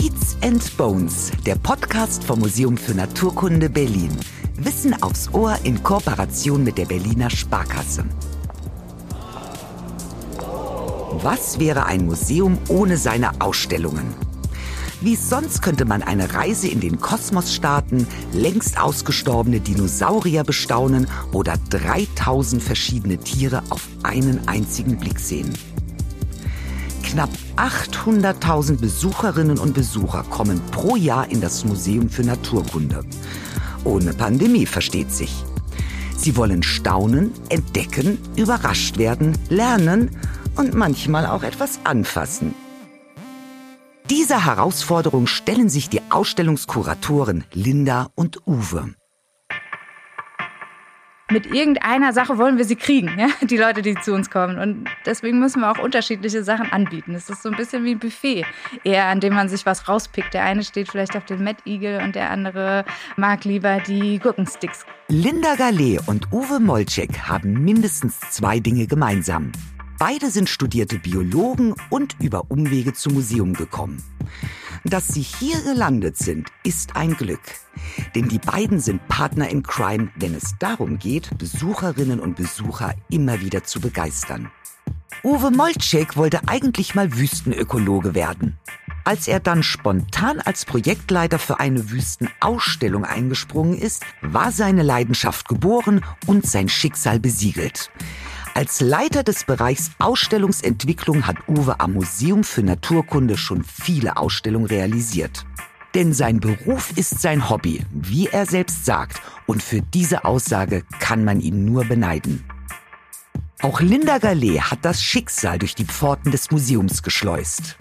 Beats and Bones, der Podcast vom Museum für Naturkunde Berlin. Wissen aufs Ohr in Kooperation mit der Berliner Sparkasse. Was wäre ein Museum ohne seine Ausstellungen? Wie sonst könnte man eine Reise in den Kosmos starten, längst ausgestorbene Dinosaurier bestaunen oder 3000 verschiedene Tiere auf einen einzigen Blick sehen. Knapp 800.000 Besucherinnen und Besucher kommen pro Jahr in das Museum für Naturkunde. Ohne Pandemie versteht sich. Sie wollen staunen, entdecken, überrascht werden, lernen und manchmal auch etwas anfassen. Dieser Herausforderung stellen sich die Ausstellungskuratoren Linda und Uwe. Mit irgendeiner Sache wollen wir sie kriegen, ja? die Leute, die zu uns kommen. Und deswegen müssen wir auch unterschiedliche Sachen anbieten. Es ist so ein bisschen wie ein Buffet, eher an dem man sich was rauspickt. Der eine steht vielleicht auf Mad Eagle und der andere mag lieber die Gurkensticks. Linda Gallet und Uwe Molczek haben mindestens zwei Dinge gemeinsam. Beide sind studierte Biologen und über Umwege zum Museum gekommen. Dass sie hier gelandet sind, ist ein Glück. Denn die beiden sind Partner in Crime, wenn es darum geht, Besucherinnen und Besucher immer wieder zu begeistern. Uwe Molczek wollte eigentlich mal Wüstenökologe werden. Als er dann spontan als Projektleiter für eine Wüstenausstellung eingesprungen ist, war seine Leidenschaft geboren und sein Schicksal besiegelt. Als Leiter des Bereichs Ausstellungsentwicklung hat Uwe am Museum für Naturkunde schon viele Ausstellungen realisiert. Denn sein Beruf ist sein Hobby, wie er selbst sagt, und für diese Aussage kann man ihn nur beneiden. Auch Linda Gallet hat das Schicksal durch die Pforten des Museums geschleust.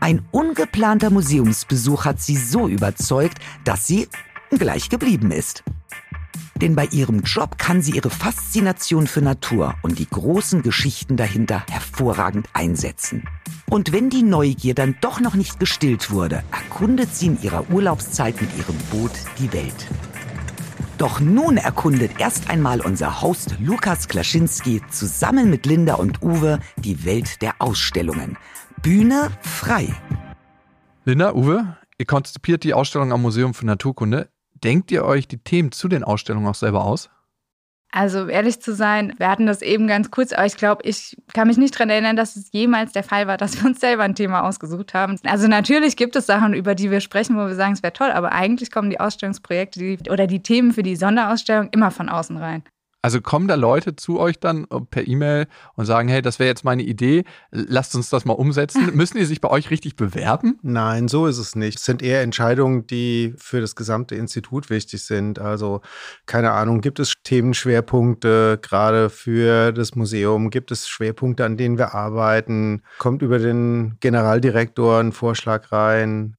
Ein ungeplanter Museumsbesuch hat sie so überzeugt, dass sie gleich geblieben ist. Denn bei ihrem Job kann sie ihre Faszination für Natur und die großen Geschichten dahinter hervorragend einsetzen. Und wenn die Neugier dann doch noch nicht gestillt wurde, erkundet sie in ihrer Urlaubszeit mit ihrem Boot die Welt. Doch nun erkundet erst einmal unser Host Lukas Klaschinski zusammen mit Linda und Uwe die Welt der Ausstellungen. Bühne frei. Linda, Uwe, ihr konzipiert die Ausstellung am Museum für Naturkunde. Denkt ihr euch die Themen zu den Ausstellungen auch selber aus? Also ehrlich zu sein, wir hatten das eben ganz kurz, aber ich glaube, ich kann mich nicht daran erinnern, dass es jemals der Fall war, dass wir uns selber ein Thema ausgesucht haben. Also natürlich gibt es Sachen, über die wir sprechen, wo wir sagen, es wäre toll, aber eigentlich kommen die Ausstellungsprojekte die, oder die Themen für die Sonderausstellung immer von außen rein. Also kommen da Leute zu euch dann äh, per E-Mail und sagen, hey, das wäre jetzt meine Idee, lasst uns das mal umsetzen. Müssen die sich bei euch richtig bewerben? Nein, so ist es nicht. Es sind eher Entscheidungen, die für das gesamte Institut wichtig sind. Also keine Ahnung, gibt es Themenschwerpunkte gerade für das Museum? Gibt es Schwerpunkte, an denen wir arbeiten? Kommt über den Generaldirektor ein Vorschlag rein?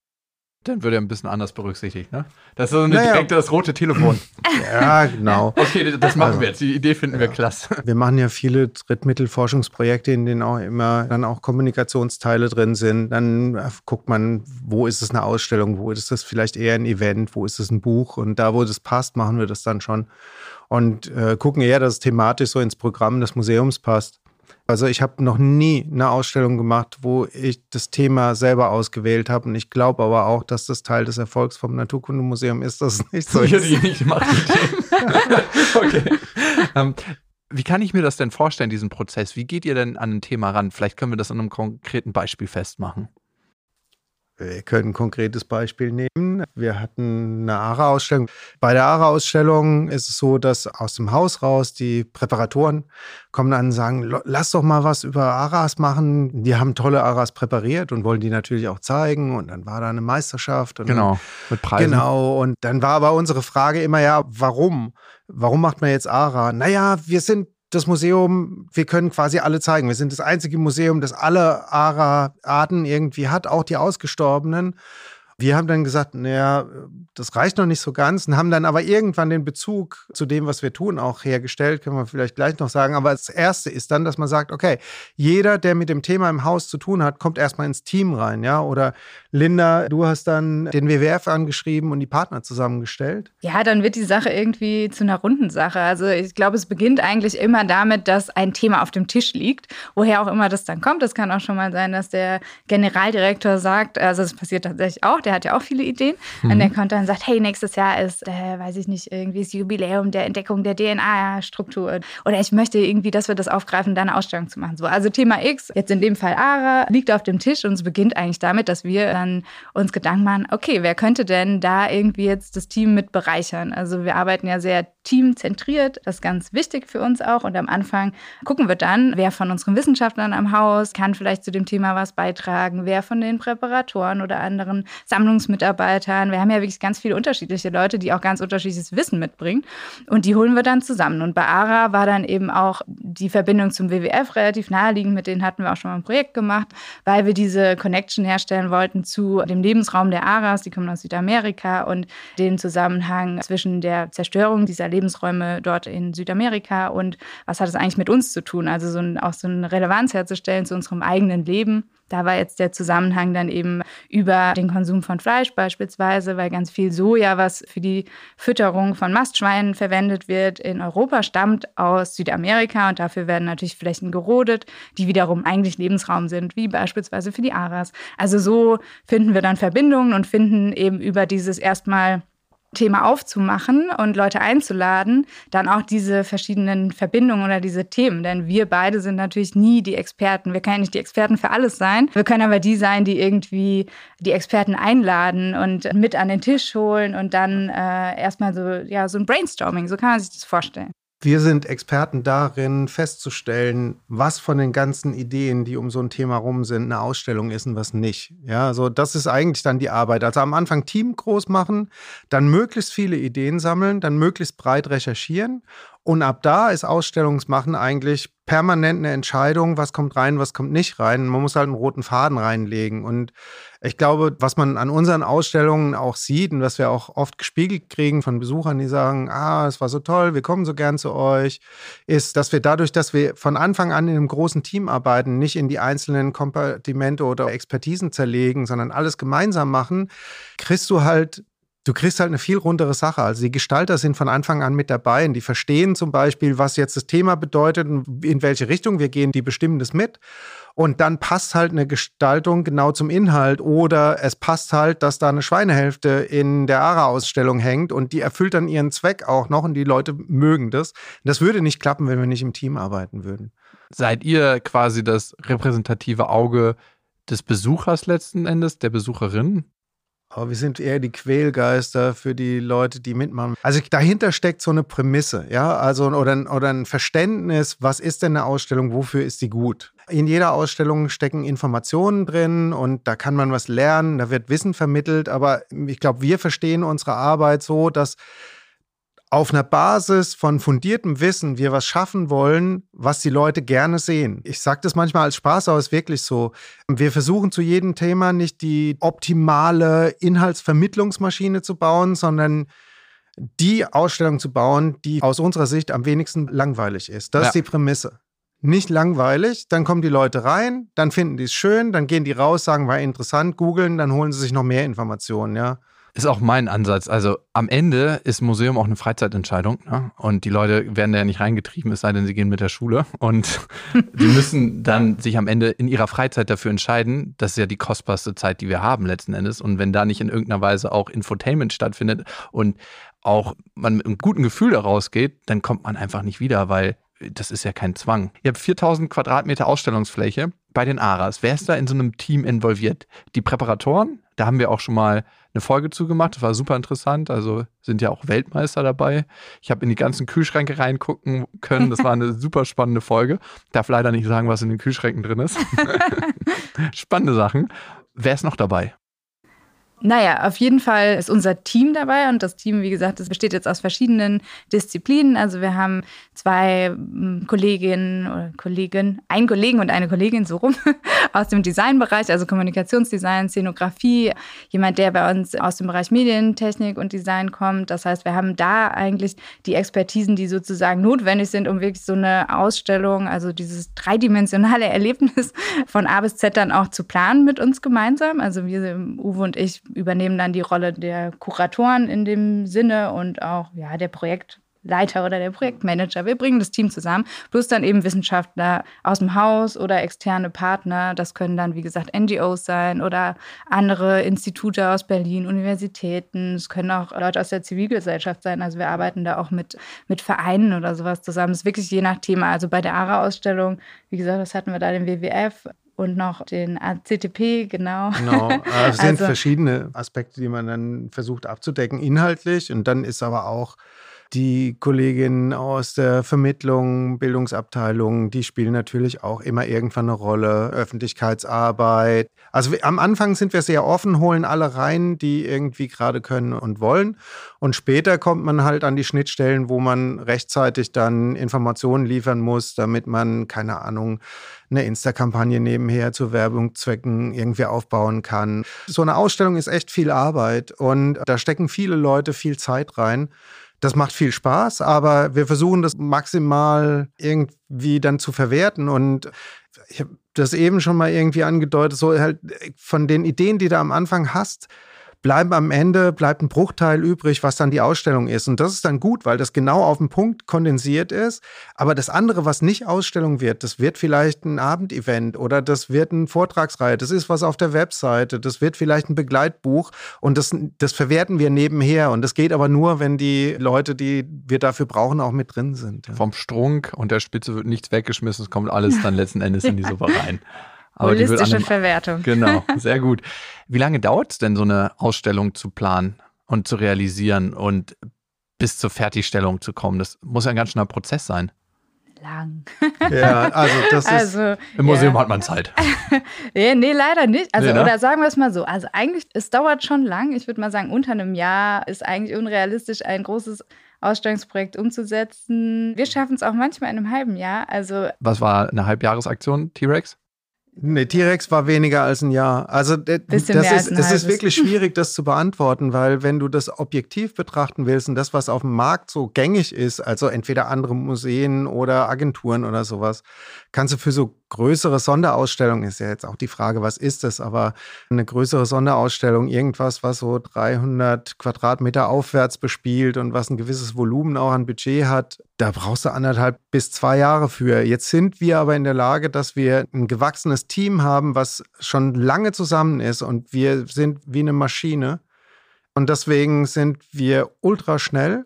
Dann wird er ein bisschen anders berücksichtigt. Ne? Das ist so eine naja. direkte, das rote Telefon. ja, genau. Okay, das machen also, wir jetzt. Die Idee finden ja. wir klasse. Wir machen ja viele Drittmittelforschungsprojekte, in denen auch immer dann auch Kommunikationsteile drin sind. Dann guckt man, wo ist es eine Ausstellung, wo ist das vielleicht eher ein Event, wo ist es ein Buch. Und da, wo das passt, machen wir das dann schon. Und äh, gucken eher, dass es thematisch so ins Programm des Museums passt. Also ich habe noch nie eine Ausstellung gemacht, wo ich das Thema selber ausgewählt habe. Und ich glaube aber auch, dass das Teil des Erfolgs vom Naturkundemuseum ist, dass es nicht so ist. Ich nicht gemacht. okay. Um, ähm, wie kann ich mir das denn vorstellen, diesen Prozess? Wie geht ihr denn an ein Thema ran? Vielleicht können wir das an einem konkreten Beispiel festmachen. Wir können ein konkretes Beispiel nehmen. Wir hatten eine ARA-Ausstellung. Bei der ARA-Ausstellung ist es so, dass aus dem Haus raus die Präparatoren kommen dann und sagen, lass doch mal was über ARAs machen. Die haben tolle ARAs präpariert und wollen die natürlich auch zeigen. Und dann war da eine Meisterschaft. genau, mit Preisen. Genau, und dann war aber unsere Frage immer, ja, warum? Warum macht man jetzt ARA? Naja, wir sind das Museum, wir können quasi alle zeigen. Wir sind das einzige Museum, das alle ARA-Arten irgendwie hat, auch die ausgestorbenen. Wir haben dann gesagt, naja, das reicht noch nicht so ganz und haben dann aber irgendwann den Bezug zu dem, was wir tun, auch hergestellt, können wir vielleicht gleich noch sagen. Aber das Erste ist dann, dass man sagt, okay, jeder, der mit dem Thema im Haus zu tun hat, kommt erstmal ins Team rein, ja. Oder Linda, du hast dann den WWF angeschrieben und die Partner zusammengestellt. Ja, dann wird die Sache irgendwie zu einer runden Sache. Also ich glaube, es beginnt eigentlich immer damit, dass ein Thema auf dem Tisch liegt, woher auch immer das dann kommt. Das kann auch schon mal sein, dass der Generaldirektor sagt, also das passiert tatsächlich auch, der hat ja auch viele Ideen. Mhm. Und der kommt dann und sagt, hey, nächstes Jahr ist, äh, weiß ich nicht, irgendwie das Jubiläum der Entdeckung der DNA-Struktur. Oder ich möchte irgendwie, dass wir das aufgreifen, da eine Ausstellung zu machen. So, also Thema X, jetzt in dem Fall ARA, liegt auf dem Tisch und es beginnt eigentlich damit, dass wir dann uns Gedanken machen, okay, wer könnte denn da irgendwie jetzt das Team mit bereichern? Also wir arbeiten ja sehr teamzentriert, das ist ganz wichtig für uns auch. Und am Anfang gucken wir dann, wer von unseren Wissenschaftlern am Haus kann vielleicht zu dem Thema was beitragen, wer von den Präparatoren oder anderen Sammlungsmitarbeitern. Wir haben ja wirklich ganz viele unterschiedliche Leute, die auch ganz unterschiedliches Wissen mitbringen. Und die holen wir dann zusammen. Und bei ARA war dann eben auch die Verbindung zum WWF relativ naheliegend. Mit denen hatten wir auch schon mal ein Projekt gemacht, weil wir diese Connection herstellen wollten zu dem Lebensraum der Aras. Die kommen aus Südamerika und den Zusammenhang zwischen der Zerstörung dieser Lebensräume dort in Südamerika und was hat es eigentlich mit uns zu tun? Also so ein, auch so eine Relevanz herzustellen zu unserem eigenen Leben. Da war jetzt der Zusammenhang dann eben über den Konsum von Fleisch beispielsweise, weil ganz viel Soja, was für die Fütterung von Mastschweinen verwendet wird, in Europa stammt aus Südamerika und dafür werden natürlich Flächen gerodet, die wiederum eigentlich Lebensraum sind, wie beispielsweise für die Aras. Also so finden wir dann Verbindungen und finden eben über dieses erstmal Thema aufzumachen und Leute einzuladen, dann auch diese verschiedenen Verbindungen oder diese Themen. Denn wir beide sind natürlich nie die Experten. Wir können ja nicht die Experten für alles sein. Wir können aber die sein, die irgendwie die Experten einladen und mit an den Tisch holen und dann äh, erstmal so, ja, so ein Brainstorming. So kann man sich das vorstellen. Wir sind Experten darin, festzustellen, was von den ganzen Ideen, die um so ein Thema rum sind, eine Ausstellung ist und was nicht. Ja, also das ist eigentlich dann die Arbeit. Also am Anfang Team groß machen, dann möglichst viele Ideen sammeln, dann möglichst breit recherchieren und ab da ist Ausstellungsmachen eigentlich permanent eine Entscheidung, was kommt rein, was kommt nicht rein. Man muss halt einen roten Faden reinlegen. Und ich glaube, was man an unseren Ausstellungen auch sieht und was wir auch oft gespiegelt kriegen von Besuchern, die sagen, ah, es war so toll, wir kommen so gern zu euch, ist, dass wir dadurch, dass wir von Anfang an in einem großen Team arbeiten, nicht in die einzelnen Kompartimente oder Expertisen zerlegen, sondern alles gemeinsam machen, kriegst du halt du kriegst halt eine viel rundere Sache. Also die Gestalter sind von Anfang an mit dabei und die verstehen zum Beispiel, was jetzt das Thema bedeutet und in welche Richtung wir gehen, die bestimmen das mit. Und dann passt halt eine Gestaltung genau zum Inhalt oder es passt halt, dass da eine Schweinehälfte in der ARA-Ausstellung hängt und die erfüllt dann ihren Zweck auch noch und die Leute mögen das. Das würde nicht klappen, wenn wir nicht im Team arbeiten würden. Seid ihr quasi das repräsentative Auge des Besuchers letzten Endes, der Besucherin? Aber wir sind eher die Quälgeister für die Leute, die mitmachen. Also dahinter steckt so eine Prämisse, ja, also oder, oder ein Verständnis, was ist denn eine Ausstellung, wofür ist sie gut? In jeder Ausstellung stecken Informationen drin und da kann man was lernen, da wird Wissen vermittelt, aber ich glaube, wir verstehen unsere Arbeit so, dass auf einer Basis von fundiertem Wissen wir was schaffen wollen, was die Leute gerne sehen. Ich sage das manchmal als Spaß, aber es ist wirklich so. Wir versuchen zu jedem Thema nicht die optimale Inhaltsvermittlungsmaschine zu bauen, sondern die Ausstellung zu bauen, die aus unserer Sicht am wenigsten langweilig ist. Das ja. ist die Prämisse. Nicht langweilig, dann kommen die Leute rein, dann finden die es schön, dann gehen die raus, sagen, war interessant, googeln, dann holen sie sich noch mehr Informationen, ja. Ist auch mein Ansatz. Also am Ende ist Museum auch eine Freizeitentscheidung. Ne? Und die Leute werden da ja nicht reingetrieben, es sei denn, sie gehen mit der Schule. Und die müssen dann sich am Ende in ihrer Freizeit dafür entscheiden. Das ist ja die kostbarste Zeit, die wir haben letzten Endes. Und wenn da nicht in irgendeiner Weise auch Infotainment stattfindet und auch man mit einem guten Gefühl daraus geht, dann kommt man einfach nicht wieder, weil das ist ja kein Zwang. Ihr habt 4000 Quadratmeter Ausstellungsfläche bei den ARAS. Wer ist da in so einem Team involviert? Die Präparatoren? Da haben wir auch schon mal eine Folge zugemacht. Das war super interessant. Also sind ja auch Weltmeister dabei. Ich habe in die ganzen Kühlschränke reingucken können. Das war eine super spannende Folge. Darf leider nicht sagen, was in den Kühlschränken drin ist. Spannende Sachen. Wer ist noch dabei? Naja, auf jeden Fall ist unser Team dabei und das Team, wie gesagt, das besteht jetzt aus verschiedenen Disziplinen. Also wir haben zwei hm, Kolleginnen oder Kollegen, ein Kollegen und eine Kollegin so rum aus dem Designbereich, also Kommunikationsdesign, Szenografie, jemand, der bei uns aus dem Bereich Medientechnik und Design kommt. Das heißt, wir haben da eigentlich die Expertisen, die sozusagen notwendig sind, um wirklich so eine Ausstellung, also dieses dreidimensionale Erlebnis von A bis Z dann auch zu planen mit uns gemeinsam. Also wir, Uwe und ich, übernehmen dann die Rolle der Kuratoren in dem Sinne und auch ja, der Projektleiter oder der Projektmanager. Wir bringen das Team zusammen, plus dann eben Wissenschaftler aus dem Haus oder externe Partner. Das können dann, wie gesagt, NGOs sein oder andere Institute aus Berlin, Universitäten. Es können auch Leute aus der Zivilgesellschaft sein. Also wir arbeiten da auch mit, mit Vereinen oder sowas zusammen. Es ist wirklich je nach Thema. Also bei der ARA-Ausstellung, wie gesagt, das hatten wir da den WWF und noch den ACTP, genau. Genau, es sind also, verschiedene Aspekte, die man dann versucht abzudecken, inhaltlich. Und dann ist aber auch die Kolleginnen aus der Vermittlung, Bildungsabteilung, die spielen natürlich auch immer irgendwann eine Rolle. Öffentlichkeitsarbeit. Also am Anfang sind wir sehr offen, holen alle rein, die irgendwie gerade können und wollen. Und später kommt man halt an die Schnittstellen, wo man rechtzeitig dann Informationen liefern muss, damit man, keine Ahnung, eine Insta-Kampagne nebenher zu Werbungszwecken irgendwie aufbauen kann. So eine Ausstellung ist echt viel Arbeit und da stecken viele Leute viel Zeit rein. Das macht viel Spaß, aber wir versuchen das maximal irgendwie dann zu verwerten. Und ich habe das eben schon mal irgendwie angedeutet, so halt von den Ideen, die du am Anfang hast, bleiben am Ende, bleibt ein Bruchteil übrig, was dann die Ausstellung ist. Und das ist dann gut, weil das genau auf den Punkt kondensiert ist. Aber das andere, was nicht Ausstellung wird, das wird vielleicht ein Abendevent oder das wird eine Vortragsreihe, das ist was auf der Webseite, das wird vielleicht ein Begleitbuch und das, das verwerten wir nebenher. Und das geht aber nur, wenn die Leute, die wir dafür brauchen, auch mit drin sind. Ja. Vom Strunk und der Spitze wird nichts weggeschmissen, es kommt alles dann letzten Endes in die Suppe rein. Aber Holistische Verwertung. Genau, sehr gut. Wie lange dauert es denn, so eine Ausstellung zu planen und zu realisieren und bis zur Fertigstellung zu kommen? Das muss ja ein ganz schöner Prozess sein. Lang. Ja, also das also, ist. Im Museum ja. hat man Zeit. nee, nee, leider nicht. Also, nee, ne? oder sagen wir es mal so. Also, eigentlich, es dauert schon lang. Ich würde mal sagen, unter einem Jahr ist eigentlich unrealistisch, ein großes Ausstellungsprojekt umzusetzen. Wir schaffen es auch manchmal in einem halben Jahr. Also Was war eine Halbjahresaktion, T-Rex? Nee, T-Rex war weniger als ein Jahr. Also das ist, es ist wirklich schwierig, das zu beantworten, weil wenn du das objektiv betrachten willst und das, was auf dem Markt so gängig ist, also entweder andere Museen oder Agenturen oder sowas, kannst du für so größere Sonderausstellungen, ist ja jetzt auch die Frage, was ist das, aber eine größere Sonderausstellung, irgendwas, was so 300 Quadratmeter aufwärts bespielt und was ein gewisses Volumen auch an Budget hat, da brauchst du anderthalb bis zwei Jahre für. Jetzt sind wir aber in der Lage, dass wir ein gewachsenes Team haben, was schon lange zusammen ist und wir sind wie eine Maschine. Und deswegen sind wir ultra schnell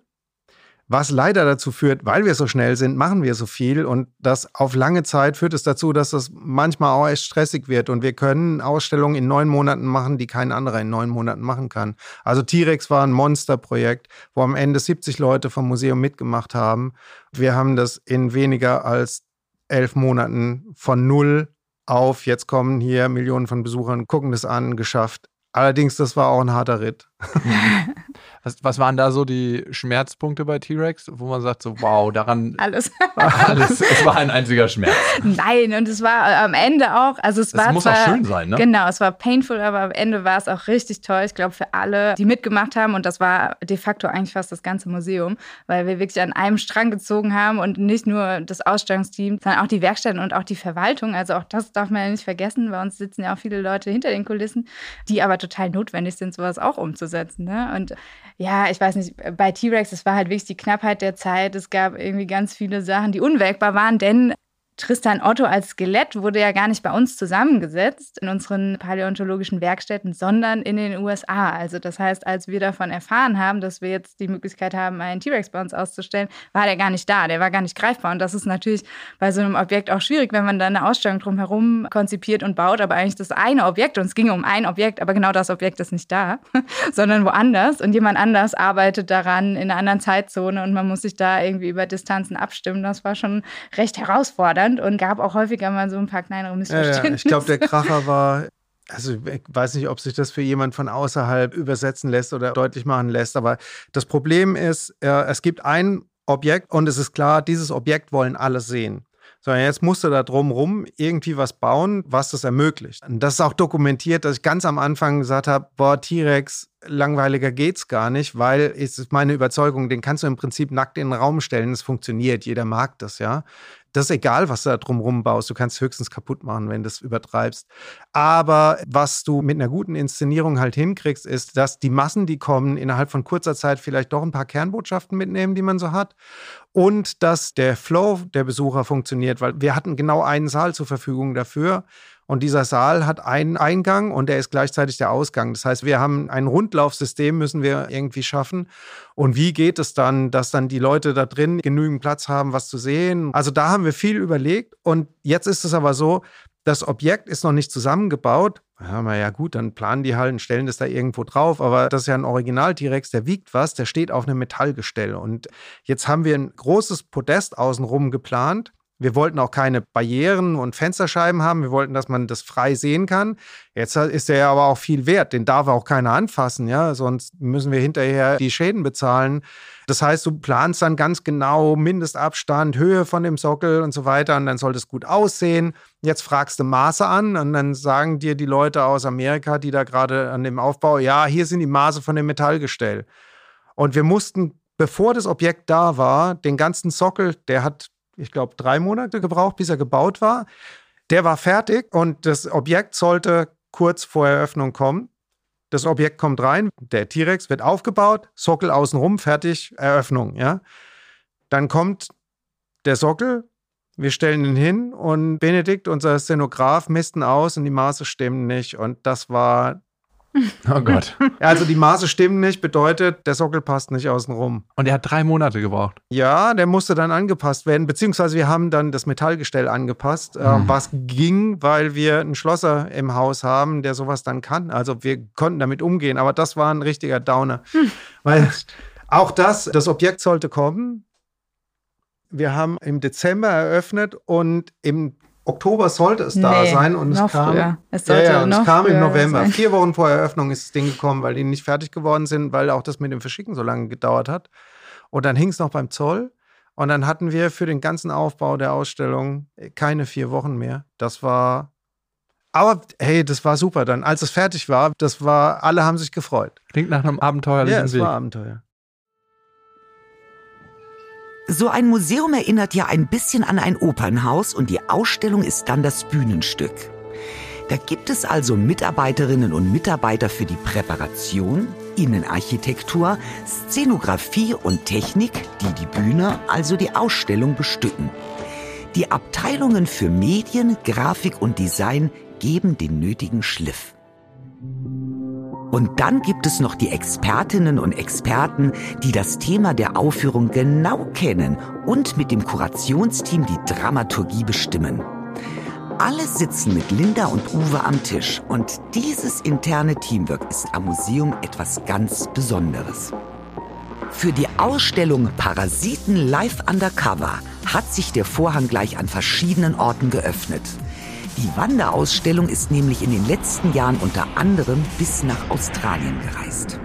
was leider dazu führt, weil wir so schnell sind, machen wir so viel und das auf lange Zeit führt es dazu, dass das manchmal auch echt stressig wird und wir können Ausstellungen in neun Monaten machen, die kein anderer in neun Monaten machen kann. Also T-Rex war ein Monsterprojekt, wo am Ende 70 Leute vom Museum mitgemacht haben. Wir haben das in weniger als elf Monaten von null auf, jetzt kommen hier Millionen von Besuchern, gucken das an, geschafft. Allerdings, das war auch ein harter Ritt. Was, was waren da so die Schmerzpunkte bei T-Rex, wo man sagt so, wow, daran alles. alles. Es war ein einziger Schmerz. Nein, und es war am Ende auch, also es, es war muss zwar, auch schön sein, ne? Genau, es war painful, aber am Ende war es auch richtig toll. Ich glaube für alle, die mitgemacht haben und das war de facto eigentlich fast das ganze Museum, weil wir wirklich an einem Strang gezogen haben und nicht nur das Ausstellungsteam, sondern auch die Werkstätten und auch die Verwaltung. Also auch das darf man ja nicht vergessen. Bei uns sitzen ja auch viele Leute hinter den Kulissen, die aber total notwendig sind, sowas auch umzusetzen. Ne? Und ja, ich weiß nicht, bei T-Rex, es war halt wirklich die Knappheit der Zeit. Es gab irgendwie ganz viele Sachen, die unwägbar waren, denn Tristan Otto als Skelett wurde ja gar nicht bei uns zusammengesetzt in unseren paläontologischen Werkstätten, sondern in den USA. Also das heißt, als wir davon erfahren haben, dass wir jetzt die Möglichkeit haben, einen T-Rex bei uns auszustellen, war der gar nicht da, der war gar nicht greifbar. Und das ist natürlich bei so einem Objekt auch schwierig, wenn man da eine Ausstellung drumherum konzipiert und baut, aber eigentlich das eine Objekt, und es ging um ein Objekt, aber genau das Objekt ist nicht da, sondern woanders. Und jemand anders arbeitet daran in einer anderen Zeitzone und man muss sich da irgendwie über Distanzen abstimmen. Das war schon recht herausfordernd. Deutschland und gab auch häufiger mal so ein paar kleinere Missverständnisse. Ja, ja. Ich glaube, der Kracher war also ich weiß nicht, ob sich das für jemand von außerhalb übersetzen lässt oder deutlich machen lässt, aber das Problem ist, äh, es gibt ein Objekt und es ist klar, dieses Objekt wollen alle sehen. Sondern jetzt musst du da drumherum irgendwie was bauen, was das ermöglicht. Und das ist auch dokumentiert, dass ich ganz am Anfang gesagt habe, boah, T-Rex, langweiliger geht's gar nicht, weil es ist meine Überzeugung, den kannst du im Prinzip nackt in den Raum stellen, es funktioniert, jeder mag das, ja. Das ist egal, was du da drumherum baust. Du kannst höchstens kaputt machen, wenn du es übertreibst. Aber was du mit einer guten Inszenierung halt hinkriegst, ist, dass die Massen, die kommen, innerhalb von kurzer Zeit vielleicht doch ein paar Kernbotschaften mitnehmen, die man so hat. Und dass der Flow der Besucher funktioniert, weil wir hatten genau einen Saal zur Verfügung dafür. Und dieser Saal hat einen Eingang und der ist gleichzeitig der Ausgang. Das heißt, wir haben ein Rundlaufsystem, müssen wir irgendwie schaffen. Und wie geht es dann, dass dann die Leute da drin genügend Platz haben, was zu sehen? Also da haben wir viel überlegt. Und jetzt ist es aber so, das Objekt ist noch nicht zusammengebaut. Ja, ja gut, dann planen die halt und stellen das da irgendwo drauf. Aber das ist ja ein Original-T-Rex, der wiegt was, der steht auf einem Metallgestell. Und jetzt haben wir ein großes Podest außenrum geplant wir wollten auch keine Barrieren und Fensterscheiben haben. Wir wollten, dass man das frei sehen kann. Jetzt ist der aber auch viel wert. Den darf auch keiner anfassen, ja. Sonst müssen wir hinterher die Schäden bezahlen. Das heißt, du planst dann ganz genau Mindestabstand, Höhe von dem Sockel und so weiter. Und dann sollte es gut aussehen. Jetzt fragst du Maße an und dann sagen dir die Leute aus Amerika, die da gerade an dem Aufbau, ja, hier sind die Maße von dem Metallgestell. Und wir mussten, bevor das Objekt da war, den ganzen Sockel, der hat ich glaube, drei Monate gebraucht, bis er gebaut war. Der war fertig und das Objekt sollte kurz vor Eröffnung kommen. Das Objekt kommt rein, der T-Rex wird aufgebaut, Sockel außenrum, fertig, Eröffnung. Ja? Dann kommt der Sockel, wir stellen ihn hin und Benedikt, unser Szenograf, missten aus und die Maße stimmen nicht. Und das war Oh Gott. Also die Maße stimmen nicht, bedeutet, der Sockel passt nicht außenrum. Und er hat drei Monate gebraucht. Ja, der musste dann angepasst werden, beziehungsweise wir haben dann das Metallgestell angepasst, äh, mhm. was ging, weil wir einen Schlosser im Haus haben, der sowas dann kann. Also wir konnten damit umgehen, aber das war ein richtiger Downer. Hm. Weil auch das, das Objekt sollte kommen. Wir haben im Dezember eröffnet und im Oktober sollte es da nee, sein und es kam, es ja, ja, und es kam im November. Sein. Vier Wochen vor Eröffnung ist das Ding gekommen, weil die nicht fertig geworden sind, weil auch das mit dem Verschicken so lange gedauert hat. Und dann hing es noch beim Zoll. Und dann hatten wir für den ganzen Aufbau der Ausstellung keine vier Wochen mehr. Das war aber hey, das war super dann. Als es fertig war, das war, alle haben sich gefreut. Klingt nach einem abenteuerlichen Ja, es Weg. war Abenteuer. So ein Museum erinnert ja ein bisschen an ein Opernhaus und die Ausstellung ist dann das Bühnenstück. Da gibt es also Mitarbeiterinnen und Mitarbeiter für die Präparation, Innenarchitektur, Szenografie und Technik, die die Bühne, also die Ausstellung bestücken. Die Abteilungen für Medien, Grafik und Design geben den nötigen Schliff. Und dann gibt es noch die Expertinnen und Experten, die das Thema der Aufführung genau kennen und mit dem Kurationsteam die Dramaturgie bestimmen. Alle sitzen mit Linda und Uwe am Tisch und dieses interne Teamwork ist am Museum etwas ganz Besonderes. Für die Ausstellung Parasiten Live Undercover hat sich der Vorhang gleich an verschiedenen Orten geöffnet. Die Wanderausstellung ist nämlich in den letzten Jahren unter anderem bis nach Australien gereist.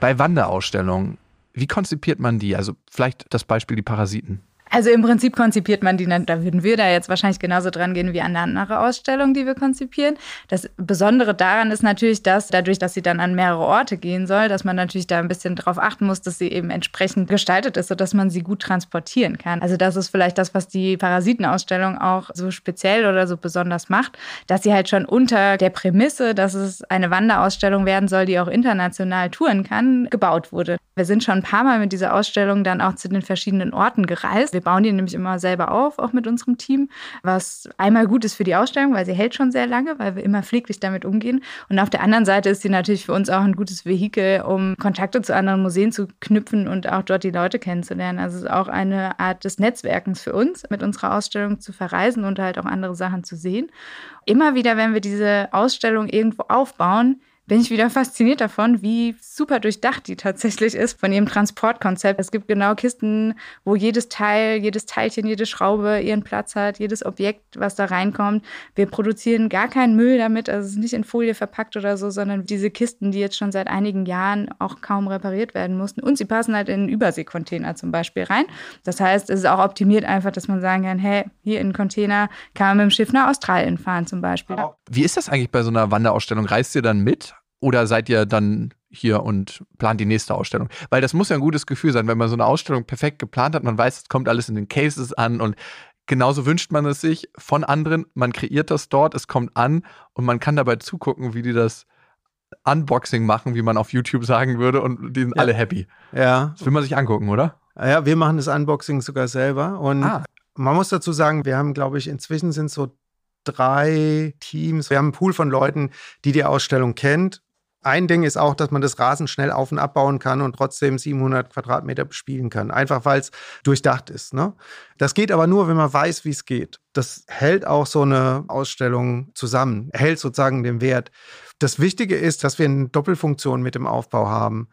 Bei Wanderausstellungen, wie konzipiert man die? Also vielleicht das Beispiel die Parasiten. Also im Prinzip konzipiert man die, da würden wir da jetzt wahrscheinlich genauso dran gehen wie an eine andere Ausstellung, die wir konzipieren. Das Besondere daran ist natürlich, dass dadurch, dass sie dann an mehrere Orte gehen soll, dass man natürlich da ein bisschen darauf achten muss, dass sie eben entsprechend gestaltet ist, sodass man sie gut transportieren kann. Also das ist vielleicht das, was die Parasitenausstellung auch so speziell oder so besonders macht, dass sie halt schon unter der Prämisse, dass es eine Wanderausstellung werden soll, die auch international touren kann, gebaut wurde. Wir sind schon ein paar Mal mit dieser Ausstellung dann auch zu den verschiedenen Orten gereist. Wir bauen die nämlich immer selber auf, auch mit unserem Team, was einmal gut ist für die Ausstellung, weil sie hält schon sehr lange, weil wir immer pfleglich damit umgehen. Und auf der anderen Seite ist sie natürlich für uns auch ein gutes Vehikel, um Kontakte zu anderen Museen zu knüpfen und auch dort die Leute kennenzulernen. Also es ist auch eine Art des Netzwerkens für uns, mit unserer Ausstellung zu verreisen und halt auch andere Sachen zu sehen. Immer wieder, wenn wir diese Ausstellung irgendwo aufbauen, bin ich wieder fasziniert davon, wie super durchdacht die tatsächlich ist von ihrem Transportkonzept. Es gibt genau Kisten, wo jedes Teil, jedes Teilchen, jede Schraube ihren Platz hat, jedes Objekt, was da reinkommt. Wir produzieren gar keinen Müll damit, also es ist nicht in Folie verpackt oder so, sondern diese Kisten, die jetzt schon seit einigen Jahren auch kaum repariert werden mussten. Und sie passen halt in Überseekontainer zum Beispiel rein. Das heißt, es ist auch optimiert einfach, dass man sagen kann, hey, hier in Container kann man mit dem Schiff nach Australien fahren zum Beispiel. Wie ist das eigentlich bei so einer Wanderausstellung? Reist ihr dann mit oder seid ihr dann hier und plant die nächste Ausstellung? Weil das muss ja ein gutes Gefühl sein, wenn man so eine Ausstellung perfekt geplant hat, man weiß, es kommt alles in den Cases an und genauso wünscht man es sich von anderen, man kreiert das dort, es kommt an und man kann dabei zugucken, wie die das Unboxing machen, wie man auf YouTube sagen würde und die sind ja. alle happy. Ja. Das will man sich angucken, oder? Ja, wir machen das Unboxing sogar selber und ah. man muss dazu sagen, wir haben, glaube ich, inzwischen sind so drei Teams. Wir haben einen Pool von Leuten, die die Ausstellung kennt ein Ding ist auch, dass man das Rasen schnell auf- und abbauen kann und trotzdem 700 Quadratmeter bespielen kann. Einfach weil es durchdacht ist. Ne? Das geht aber nur, wenn man weiß, wie es geht. Das hält auch so eine Ausstellung zusammen, hält sozusagen den Wert. Das Wichtige ist, dass wir eine Doppelfunktion mit dem Aufbau haben.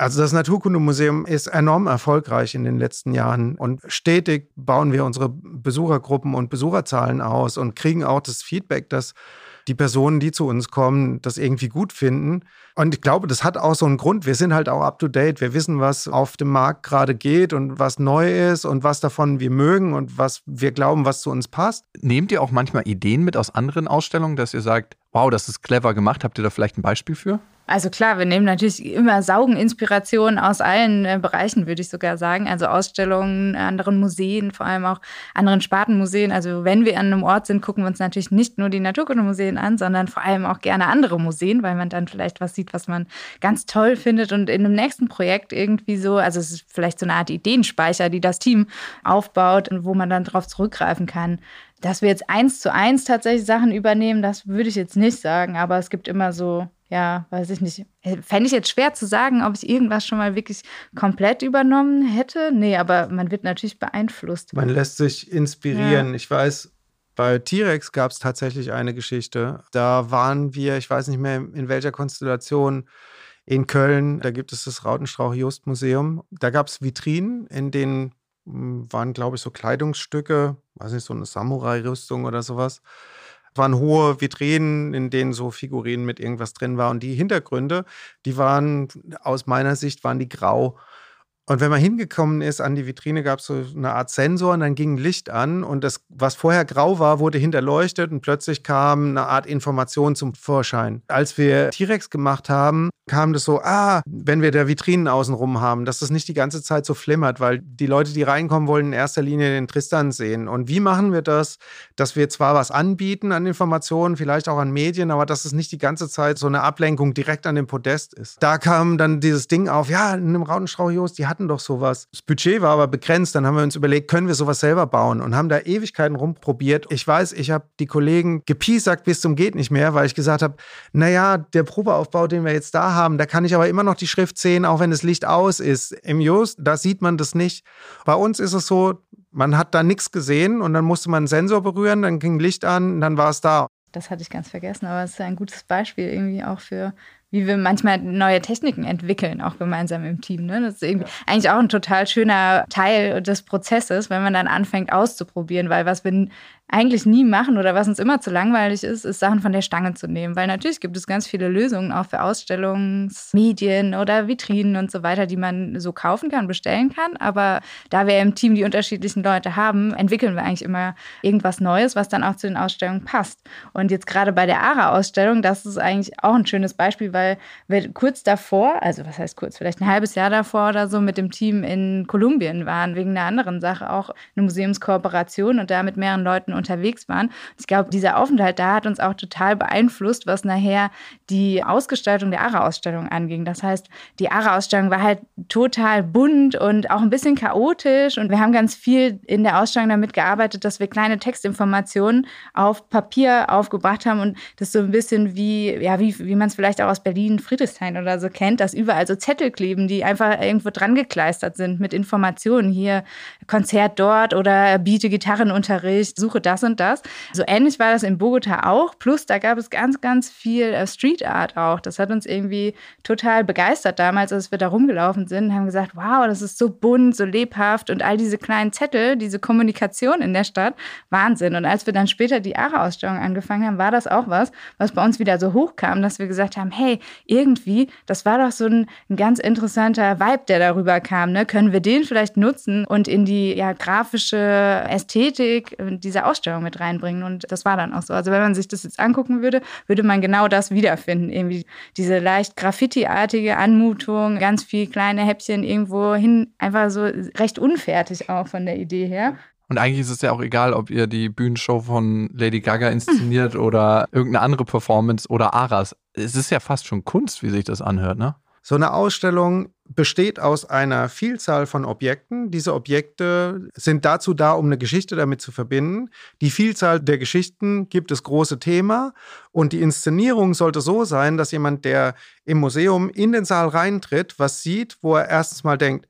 Also das Naturkundemuseum ist enorm erfolgreich in den letzten Jahren und stetig bauen wir unsere Besuchergruppen und Besucherzahlen aus und kriegen auch das Feedback, dass die Personen, die zu uns kommen, das irgendwie gut finden. Und ich glaube, das hat auch so einen Grund. Wir sind halt auch up to date. Wir wissen, was auf dem Markt gerade geht und was neu ist und was davon wir mögen und was wir glauben, was zu uns passt. Nehmt ihr auch manchmal Ideen mit aus anderen Ausstellungen, dass ihr sagt, wow, das ist clever gemacht? Habt ihr da vielleicht ein Beispiel für? Also klar, wir nehmen natürlich immer saugen Inspirationen aus allen äh, Bereichen, würde ich sogar sagen. Also Ausstellungen, anderen Museen, vor allem auch anderen Spartenmuseen. Also wenn wir an einem Ort sind, gucken wir uns natürlich nicht nur die Naturkundemuseen an, sondern vor allem auch gerne andere Museen, weil man dann vielleicht was sieht, was man ganz toll findet und in einem nächsten Projekt irgendwie so, also es ist vielleicht so eine Art Ideenspeicher, die das Team aufbaut und wo man dann drauf zurückgreifen kann. Dass wir jetzt eins zu eins tatsächlich Sachen übernehmen, das würde ich jetzt nicht sagen, aber es gibt immer so ja, weiß ich nicht. Fände ich jetzt schwer zu sagen, ob ich irgendwas schon mal wirklich komplett übernommen hätte. Nee, aber man wird natürlich beeinflusst. Man lässt sich inspirieren. Ja. Ich weiß, bei T-Rex gab es tatsächlich eine Geschichte. Da waren wir, ich weiß nicht mehr in welcher Konstellation, in Köln. Da gibt es das Rautenstrauch-Just-Museum. Da gab es Vitrinen, in denen waren, glaube ich, so Kleidungsstücke, weiß nicht, so eine Samurai-Rüstung oder sowas waren hohe Vitrinen, in denen so Figurinen mit irgendwas drin war. Und die Hintergründe, die waren aus meiner Sicht, waren die grau. Und wenn man hingekommen ist an die Vitrine, gab es so eine Art Sensor und dann ging Licht an und das, was vorher grau war, wurde hinterleuchtet und plötzlich kam eine Art Information zum Vorschein. Als wir T-Rex gemacht haben, kam das so, ah, wenn wir da Vitrinen außenrum haben, dass das nicht die ganze Zeit so flimmert, weil die Leute, die reinkommen, wollen in erster Linie den Tristan sehen. Und wie machen wir das, dass wir zwar was anbieten an Informationen, vielleicht auch an Medien, aber dass es nicht die ganze Zeit so eine Ablenkung direkt an dem Podest ist. Da kam dann dieses Ding auf, ja, in einem Rautenstrauch-Jos, die hatten doch sowas. Das Budget war aber begrenzt. Dann haben wir uns überlegt, können wir sowas selber bauen und haben da Ewigkeiten rumprobiert. Ich weiß, ich habe die Kollegen gepiesackt bis zum geht nicht mehr, weil ich gesagt habe, naja, der Probeaufbau, den wir jetzt da haben, da kann ich aber immer noch die Schrift sehen, auch wenn das Licht aus ist. Im Just, da sieht man das nicht. Bei uns ist es so, man hat da nichts gesehen und dann musste man einen Sensor berühren, dann ging Licht an und dann war es da. Das hatte ich ganz vergessen, aber es ist ein gutes Beispiel irgendwie auch für wie wir manchmal neue Techniken entwickeln, auch gemeinsam im Team. Ne? Das ist irgendwie ja. eigentlich auch ein total schöner Teil des Prozesses, wenn man dann anfängt auszuprobieren, weil was wir eigentlich nie machen oder was uns immer zu langweilig ist, ist Sachen von der Stange zu nehmen. Weil natürlich gibt es ganz viele Lösungen auch für Ausstellungsmedien oder Vitrinen und so weiter, die man so kaufen kann, bestellen kann. Aber da wir im Team die unterschiedlichen Leute haben, entwickeln wir eigentlich immer irgendwas Neues, was dann auch zu den Ausstellungen passt. Und jetzt gerade bei der ARA-Ausstellung, das ist eigentlich auch ein schönes Beispiel, weil wir kurz davor, also was heißt kurz, vielleicht ein halbes Jahr davor oder so mit dem Team in Kolumbien waren, wegen einer anderen Sache, auch eine Museumskooperation und da mit mehreren Leuten unterwegs waren. Ich glaube, dieser Aufenthalt da hat uns auch total beeinflusst, was nachher die Ausgestaltung der ARA-Ausstellung anging. Das heißt, die ARA-Ausstellung war halt total bunt und auch ein bisschen chaotisch und wir haben ganz viel in der Ausstellung damit gearbeitet, dass wir kleine Textinformationen auf Papier aufgebracht haben und das so ein bisschen wie, ja, wie, wie man es vielleicht auch aus Berlin, Friedrichshain oder so kennt, dass überall so Zettel kleben, die einfach irgendwo dran gekleistert sind mit Informationen. Hier Konzert dort oder biete Gitarrenunterricht, suche das und das. So ähnlich war das in Bogota auch. Plus, da gab es ganz, ganz viel äh, Street Art auch. Das hat uns irgendwie total begeistert damals, als wir da rumgelaufen sind, haben gesagt, wow, das ist so bunt, so lebhaft und all diese kleinen Zettel, diese Kommunikation in der Stadt, Wahnsinn. Und als wir dann später die ARA-Ausstellung angefangen haben, war das auch was, was bei uns wieder so hochkam, dass wir gesagt haben, hey, irgendwie, das war doch so ein, ein ganz interessanter Vibe, der darüber kam. Ne? Können wir den vielleicht nutzen und in die ja, grafische Ästhetik dieser Ausstellung mit reinbringen? Und das war dann auch so. Also wenn man sich das jetzt angucken würde, würde man genau das wiederfinden. Irgendwie diese leicht Graffiti-artige Anmutung, ganz viel kleine Häppchen irgendwo hin, einfach so recht unfertig auch von der Idee her. Und eigentlich ist es ja auch egal, ob ihr die Bühnenshow von Lady Gaga inszeniert oder irgendeine andere Performance oder Aras. Es ist ja fast schon Kunst, wie sich das anhört, ne? So eine Ausstellung besteht aus einer Vielzahl von Objekten. Diese Objekte sind dazu da, um eine Geschichte damit zu verbinden. Die Vielzahl der Geschichten gibt das große Thema und die Inszenierung sollte so sein, dass jemand, der im Museum in den Saal reintritt, was sieht, wo er erstens mal denkt,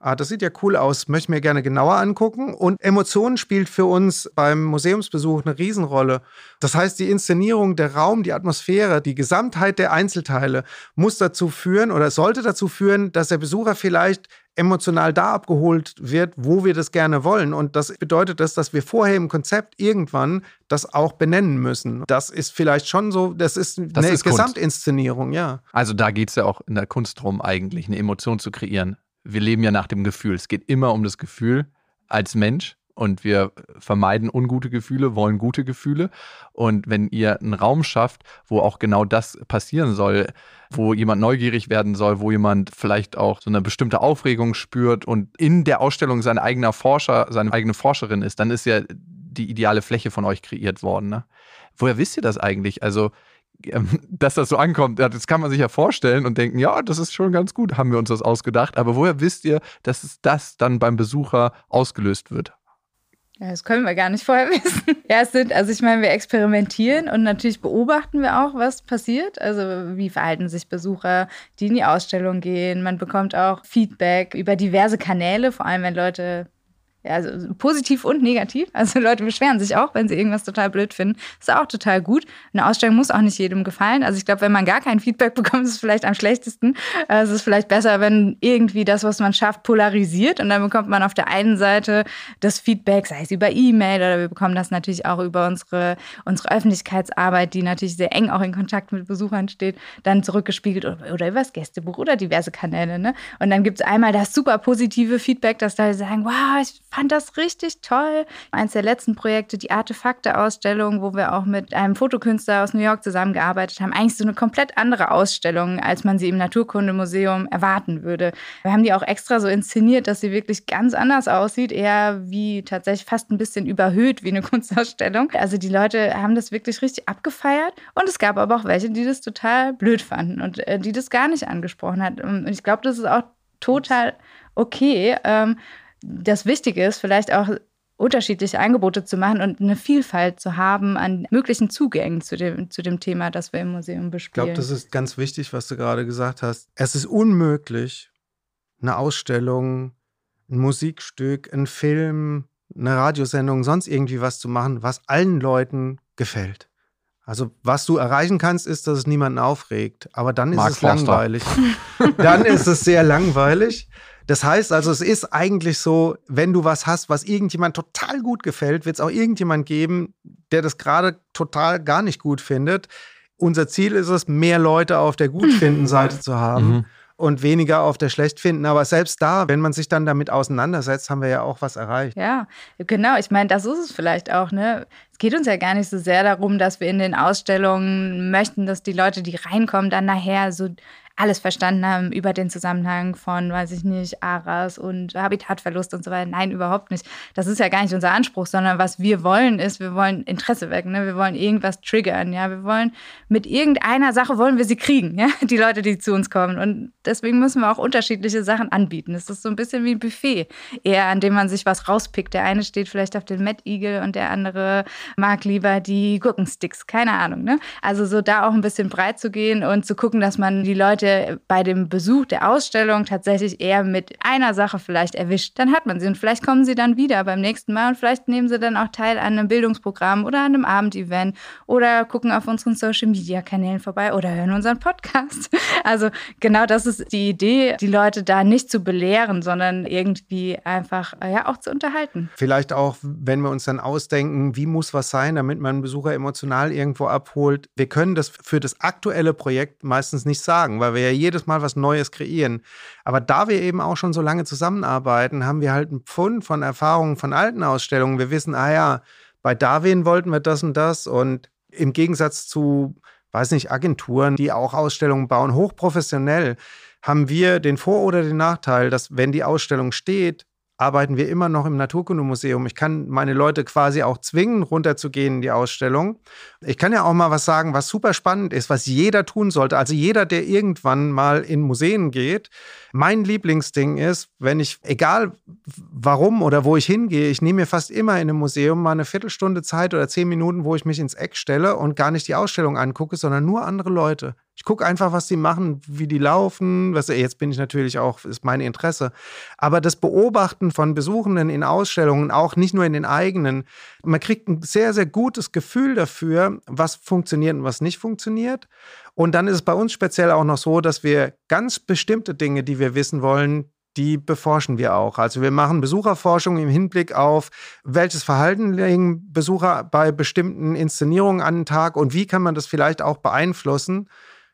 ah, das sieht ja cool aus, möchte ich mir gerne genauer angucken. Und Emotionen spielt für uns beim Museumsbesuch eine Riesenrolle. Das heißt, die Inszenierung, der Raum, die Atmosphäre, die Gesamtheit der Einzelteile muss dazu führen oder sollte dazu führen, dass der Besucher vielleicht emotional da abgeholt wird, wo wir das gerne wollen. Und das bedeutet das, dass wir vorher im Konzept irgendwann das auch benennen müssen. Das ist vielleicht schon so, das ist das eine ist Gesamtinszenierung, ja. Also da geht es ja auch in der Kunst drum, eigentlich eine Emotion zu kreieren wir leben ja nach dem Gefühl. Es geht immer um das Gefühl als Mensch und wir vermeiden ungute Gefühle, wollen gute Gefühle. Und wenn ihr einen Raum schafft, wo auch genau das passieren soll, wo jemand neugierig werden soll, wo jemand vielleicht auch so eine bestimmte Aufregung spürt und in der Ausstellung sein eigener Forscher, seine eigene Forscherin ist, dann ist ja die ideale Fläche von euch kreiert worden. Ne? Woher wisst ihr das eigentlich? Also dass das so ankommt, das kann man sich ja vorstellen und denken, ja, das ist schon ganz gut, haben wir uns das ausgedacht. Aber woher wisst ihr, dass das dann beim Besucher ausgelöst wird? Ja, das können wir gar nicht vorher wissen. Ja, es sind, also ich meine, wir experimentieren und natürlich beobachten wir auch, was passiert. Also wie verhalten sich Besucher, die in die Ausstellung gehen. Man bekommt auch Feedback über diverse Kanäle, vor allem wenn Leute ja, also positiv und negativ. Also Leute beschweren sich auch, wenn sie irgendwas total blöd finden. ist auch total gut. Eine Ausstellung muss auch nicht jedem gefallen. Also ich glaube, wenn man gar kein Feedback bekommt, ist es vielleicht am schlechtesten. Äh, es ist vielleicht besser, wenn irgendwie das, was man schafft, polarisiert. Und dann bekommt man auf der einen Seite das Feedback, sei es über E-Mail oder wir bekommen das natürlich auch über unsere, unsere Öffentlichkeitsarbeit, die natürlich sehr eng auch in Kontakt mit Besuchern steht, dann zurückgespiegelt oder, oder über das Gästebuch oder diverse Kanäle. Ne? Und dann gibt es einmal das super positive Feedback, dass Leute sagen, wow, ich fand das richtig toll. Eins der letzten Projekte, die Artefakte-Ausstellung, wo wir auch mit einem Fotokünstler aus New York zusammengearbeitet haben. Eigentlich so eine komplett andere Ausstellung, als man sie im Naturkundemuseum erwarten würde. Wir haben die auch extra so inszeniert, dass sie wirklich ganz anders aussieht, eher wie tatsächlich fast ein bisschen überhöht wie eine Kunstausstellung. Also die Leute haben das wirklich richtig abgefeiert und es gab aber auch welche, die das total blöd fanden und äh, die das gar nicht angesprochen hat. Und ich glaube, das ist auch total okay. Ähm, das Wichtige ist, vielleicht auch unterschiedliche Angebote zu machen und eine Vielfalt zu haben an möglichen Zugängen zu dem, zu dem Thema, das wir im Museum bespielen. Ich glaube, das ist ganz wichtig, was du gerade gesagt hast. Es ist unmöglich, eine Ausstellung, ein Musikstück, ein Film, eine Radiosendung, sonst irgendwie was zu machen, was allen Leuten gefällt. Also was du erreichen kannst, ist, dass es niemanden aufregt. Aber dann ist Mark es Forster. langweilig. dann ist es sehr langweilig. Das heißt also, es ist eigentlich so, wenn du was hast, was irgendjemand total gut gefällt, wird es auch irgendjemand geben, der das gerade total gar nicht gut findet. Unser Ziel ist es, mehr Leute auf der Gutfinden-Seite zu haben. Mhm. Und weniger auf der Schlechtfinden. Aber selbst da, wenn man sich dann damit auseinandersetzt, haben wir ja auch was erreicht. Ja, genau. Ich meine, das ist es vielleicht auch. Ne? Es geht uns ja gar nicht so sehr darum, dass wir in den Ausstellungen möchten, dass die Leute, die reinkommen, dann nachher so alles verstanden haben über den Zusammenhang von, weiß ich nicht, Aras und Habitatverlust und so weiter. Nein, überhaupt nicht. Das ist ja gar nicht unser Anspruch, sondern was wir wollen ist, wir wollen Interesse wecken, ne? wir wollen irgendwas triggern, ja, wir wollen mit irgendeiner Sache wollen wir sie kriegen, ja, die Leute, die zu uns kommen und deswegen müssen wir auch unterschiedliche Sachen anbieten. Es ist so ein bisschen wie ein Buffet, eher an dem man sich was rauspickt. Der eine steht vielleicht auf den Mad Eagle und der andere mag lieber die Gurkensticks, keine Ahnung, ne? Also so da auch ein bisschen breit zu gehen und zu gucken, dass man die Leute Bei dem Besuch der Ausstellung tatsächlich eher mit einer Sache vielleicht erwischt. Dann hat man sie und vielleicht kommen sie dann wieder beim nächsten Mal und vielleicht nehmen sie dann auch teil an einem Bildungsprogramm oder an einem Abendevent oder gucken auf unseren Social Media Kanälen vorbei oder hören unseren Podcast. Also genau das ist die Idee, die Leute da nicht zu belehren, sondern irgendwie einfach ja auch zu unterhalten. Vielleicht auch, wenn wir uns dann ausdenken, wie muss was sein, damit man einen Besucher emotional irgendwo abholt. Wir können das für das aktuelle Projekt meistens nicht sagen, weil wir ja jedes Mal was Neues kreieren. Aber da wir eben auch schon so lange zusammenarbeiten, haben wir halt einen Pfund von Erfahrungen von alten Ausstellungen. Wir wissen, ah ja, bei Darwin wollten wir das und das und im Gegensatz zu, weiß nicht, Agenturen, die auch Ausstellungen bauen, hochprofessionell, haben wir den Vor- oder den Nachteil, dass wenn die Ausstellung steht, arbeiten wir immer noch im Naturkundemuseum. Ich kann meine Leute quasi auch zwingen, runterzugehen in die Ausstellung. Ich kann ja auch mal was sagen, was super spannend ist, was jeder tun sollte. Also jeder, der irgendwann mal in Museen geht. Mein Lieblingsding ist, wenn ich, egal warum oder wo ich hingehe, ich nehme mir fast immer in einem Museum mal eine Viertelstunde Zeit oder zehn Minuten, wo ich mich ins Eck stelle und gar nicht die Ausstellung angucke, sondern nur andere Leute. Ich gucke einfach, was die machen, wie die laufen. Was, jetzt bin ich natürlich auch, ist mein Interesse. Aber das Beobachten von Besuchenden in Ausstellungen, auch nicht nur in den eigenen, man kriegt ein sehr, sehr gutes Gefühl dafür, was funktioniert und was nicht funktioniert. Und dann ist es bei uns speziell auch noch so, dass wir ganz bestimmte Dinge, die wir wissen wollen, die beforschen wir auch. Also wir machen Besucherforschung im Hinblick auf, welches Verhalten legen Besucher bei bestimmten Inszenierungen an den Tag und wie kann man das vielleicht auch beeinflussen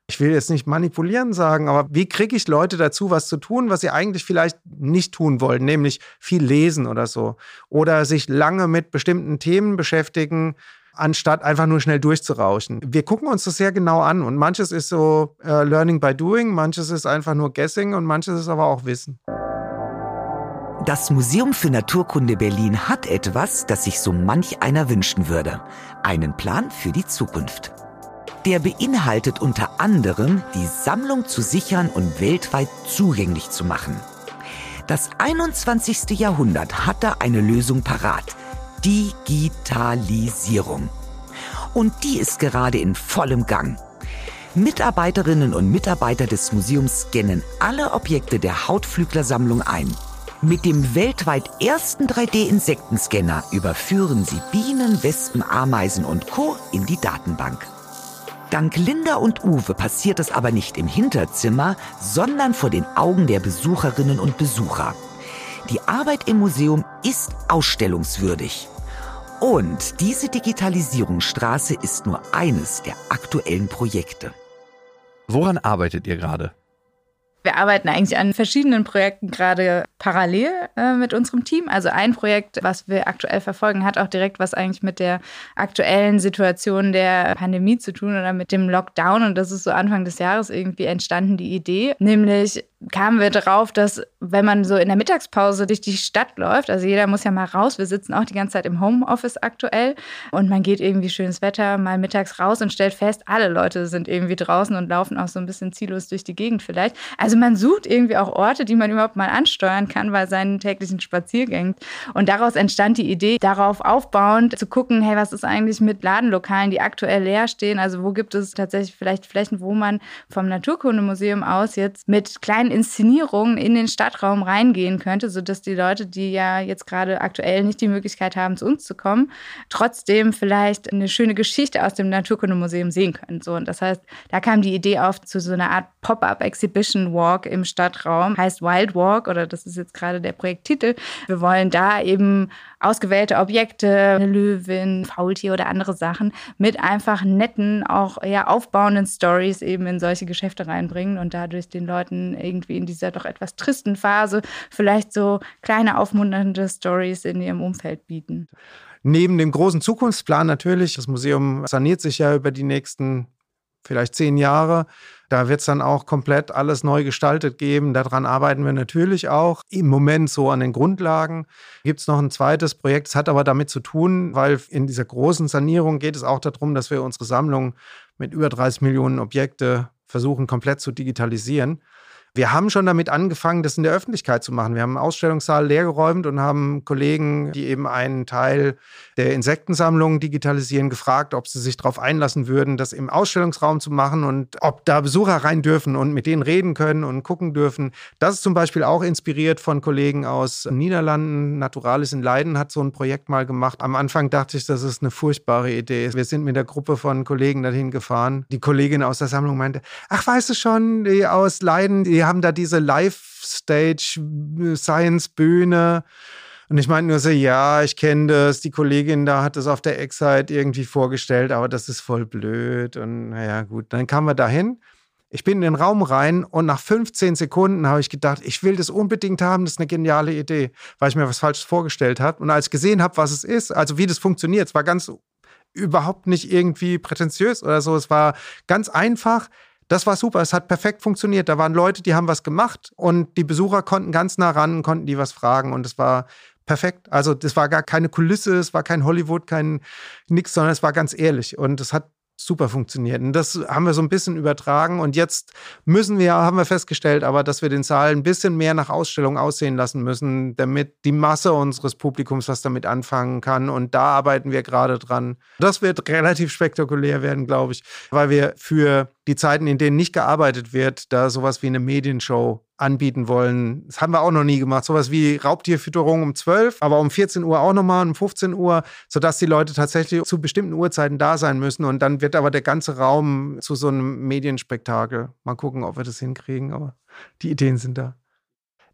ich will jetzt nicht manipulieren sagen, aber wie kriege ich Leute dazu, was zu tun, was sie eigentlich vielleicht nicht tun wollen, nämlich viel lesen oder so. Oder sich lange mit bestimmten Themen beschäftigen, anstatt einfach nur schnell durchzurauschen. Wir gucken uns das sehr genau an und manches ist so uh, Learning by Doing, manches ist einfach nur Guessing und manches ist aber auch Wissen. Das Museum für Naturkunde Berlin hat etwas, das sich so manch einer wünschen würde. Einen Plan für die Zukunft. Der beinhaltet unter anderem, die Sammlung zu sichern und weltweit zugänglich zu machen. Das 21. Jahrhundert hat da eine Lösung parat. Digitalisierung. Und die ist gerade in vollem Gang. Mitarbeiterinnen und Mitarbeiter des Museums scannen alle Objekte der Hautflüglersammlung ein. Mit dem weltweit ersten 3D-Insektenscanner überführen sie Bienen, Wespen, Ameisen und Co. in die Datenbank. Dank Linda und Uwe passiert es aber nicht im Hinterzimmer, sondern vor den Augen der Besucherinnen und Besucher. Die Arbeit im Museum ist ausstellungswürdig. Und diese Digitalisierungsstraße ist nur eines der aktuellen Projekte. Woran arbeitet ihr gerade? Wir arbeiten eigentlich an verschiedenen Projekten gerade parallel äh, mit unserem Team. Also ein Projekt, was wir aktuell verfolgen, hat auch direkt was eigentlich mit der aktuellen Situation der Pandemie zu tun oder mit dem Lockdown. Und das ist so Anfang des Jahres irgendwie entstanden, die Idee. Nämlich kamen wir darauf, dass wenn man so in der Mittagspause durch die Stadt läuft, also jeder muss ja mal raus, wir sitzen auch die ganze Zeit im Homeoffice aktuell und man geht irgendwie schönes Wetter mal mittags raus und stellt fest, alle Leute sind irgendwie draußen und laufen auch so ein bisschen ziellos durch die Gegend vielleicht. Also man sucht irgendwie auch Orte, die man überhaupt mal ansteuern kann bei seinen täglichen Spaziergängen. Und daraus entstand die Idee, darauf aufbauend zu gucken, hey, was ist eigentlich mit Ladenlokalen, die aktuell leer stehen? Also wo gibt es tatsächlich vielleicht Flächen, wo man vom Naturkundemuseum aus jetzt mit kleinen Inszenierungen in den Stadtraum reingehen könnte, sodass die Leute, die ja jetzt gerade aktuell nicht die Möglichkeit haben, zu uns zu kommen, trotzdem vielleicht eine schöne Geschichte aus dem Naturkundemuseum sehen können. So, und das heißt, da kam die Idee auf zu so einer Art Pop-up-Exhibition Walk im Stadtraum, heißt Wild Walk oder das ist jetzt gerade der Projekttitel. Wir wollen da eben ausgewählte Objekte, eine Löwin, Faultier oder andere Sachen mit einfach netten, auch eher aufbauenden Stories eben in solche Geschäfte reinbringen und dadurch den Leuten irgendwie in dieser doch etwas tristen Phase vielleicht so kleine aufmunternde Stories in ihrem Umfeld bieten. Neben dem großen Zukunftsplan natürlich, das Museum saniert sich ja über die nächsten vielleicht zehn Jahre. Da wird es dann auch komplett alles neu gestaltet geben. Daran arbeiten wir natürlich auch. Im Moment so an den Grundlagen. Gibt es noch ein zweites Projekt, das hat aber damit zu tun, weil in dieser großen Sanierung geht es auch darum, dass wir unsere Sammlung mit über 30 Millionen Objekte versuchen komplett zu digitalisieren. Wir haben schon damit angefangen, das in der Öffentlichkeit zu machen. Wir haben einen Ausstellungssaal leergeräumt und haben Kollegen, die eben einen Teil der Insektensammlung digitalisieren, gefragt, ob sie sich darauf einlassen würden, das im Ausstellungsraum zu machen und ob da Besucher rein dürfen und mit denen reden können und gucken dürfen. Das ist zum Beispiel auch inspiriert von Kollegen aus Niederlanden. Naturalis in Leiden hat so ein Projekt mal gemacht. Am Anfang dachte ich, das ist eine furchtbare Idee. Wir sind mit der Gruppe von Kollegen dahin gefahren. Die Kollegin aus der Sammlung meinte, ach, weißt du schon, die aus Leiden, die haben da diese Live-Stage-Science-Bühne. Und ich meinte nur so, ja, ich kenne das, die Kollegin da hat das auf der Ex-Site irgendwie vorgestellt, aber das ist voll blöd. Und naja, gut, dann kamen wir dahin. Ich bin in den Raum rein und nach 15 Sekunden habe ich gedacht, ich will das unbedingt haben, das ist eine geniale Idee, weil ich mir was Falsches vorgestellt habe. Und als ich gesehen habe, was es ist, also wie das funktioniert, es war ganz überhaupt nicht irgendwie prätentiös oder so, es war ganz einfach. Das war super, es hat perfekt funktioniert. Da waren Leute, die haben was gemacht und die Besucher konnten ganz nah ran, konnten die was fragen und es war perfekt. Also das war gar keine Kulisse, es war kein Hollywood, kein nix, sondern es war ganz ehrlich und es hat super funktioniert. Und das haben wir so ein bisschen übertragen. Und jetzt müssen wir, haben wir festgestellt, aber dass wir den Saal ein bisschen mehr nach Ausstellung aussehen lassen müssen, damit die Masse unseres Publikums was damit anfangen kann. Und da arbeiten wir gerade dran. Das wird relativ spektakulär werden, glaube ich, weil wir für die Zeiten, in denen nicht gearbeitet wird, da sowas wie eine Medienshow anbieten wollen. Das haben wir auch noch nie gemacht. Sowas wie Raubtierfütterung um 12, aber um 14 Uhr auch nochmal, um 15 Uhr, sodass die Leute tatsächlich zu bestimmten Uhrzeiten da sein müssen. Und dann wird aber der ganze Raum zu so einem Medienspektakel. Mal gucken, ob wir das hinkriegen, aber die Ideen sind da.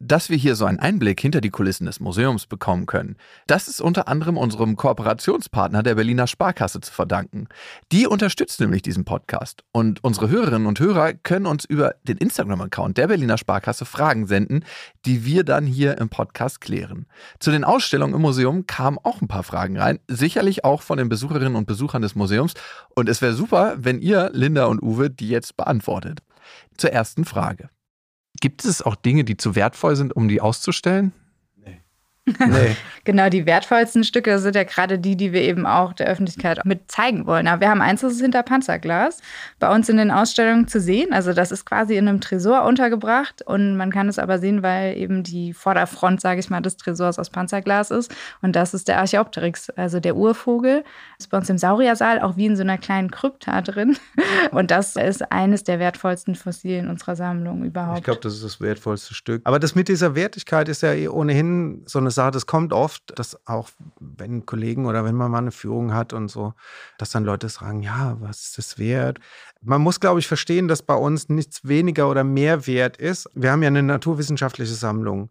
Dass wir hier so einen Einblick hinter die Kulissen des Museums bekommen können, das ist unter anderem unserem Kooperationspartner der Berliner Sparkasse zu verdanken. Die unterstützt nämlich diesen Podcast und unsere Hörerinnen und Hörer können uns über den Instagram-Account der Berliner Sparkasse Fragen senden, die wir dann hier im Podcast klären. Zu den Ausstellungen im Museum kamen auch ein paar Fragen rein, sicherlich auch von den Besucherinnen und Besuchern des Museums und es wäre super, wenn ihr, Linda und Uwe, die jetzt beantwortet. Zur ersten Frage. Gibt es auch Dinge, die zu wertvoll sind, um die auszustellen? Nee. genau, die wertvollsten Stücke sind ja gerade die, die wir eben auch der Öffentlichkeit mit zeigen wollen. Aber wir haben eins, das ist hinter Panzerglas bei uns in den Ausstellungen zu sehen. Also das ist quasi in einem Tresor untergebracht und man kann es aber sehen, weil eben die Vorderfront, sage ich mal, des Tresors aus Panzerglas ist. Und das ist der Archaeopteryx, also der Urvogel. Das ist bei uns im Sauriersaal auch wie in so einer kleinen Krypta drin. Und das ist eines der wertvollsten Fossilien unserer Sammlung überhaupt. Ich glaube, das ist das wertvollste Stück. Aber das mit dieser Wertigkeit ist ja eh ohnehin so eine Sache, das kommt oft, dass auch wenn Kollegen oder wenn man mal eine Führung hat und so, dass dann Leute sagen, ja, was ist das wert? Man muss, glaube ich, verstehen, dass bei uns nichts weniger oder mehr wert ist. Wir haben ja eine naturwissenschaftliche Sammlung.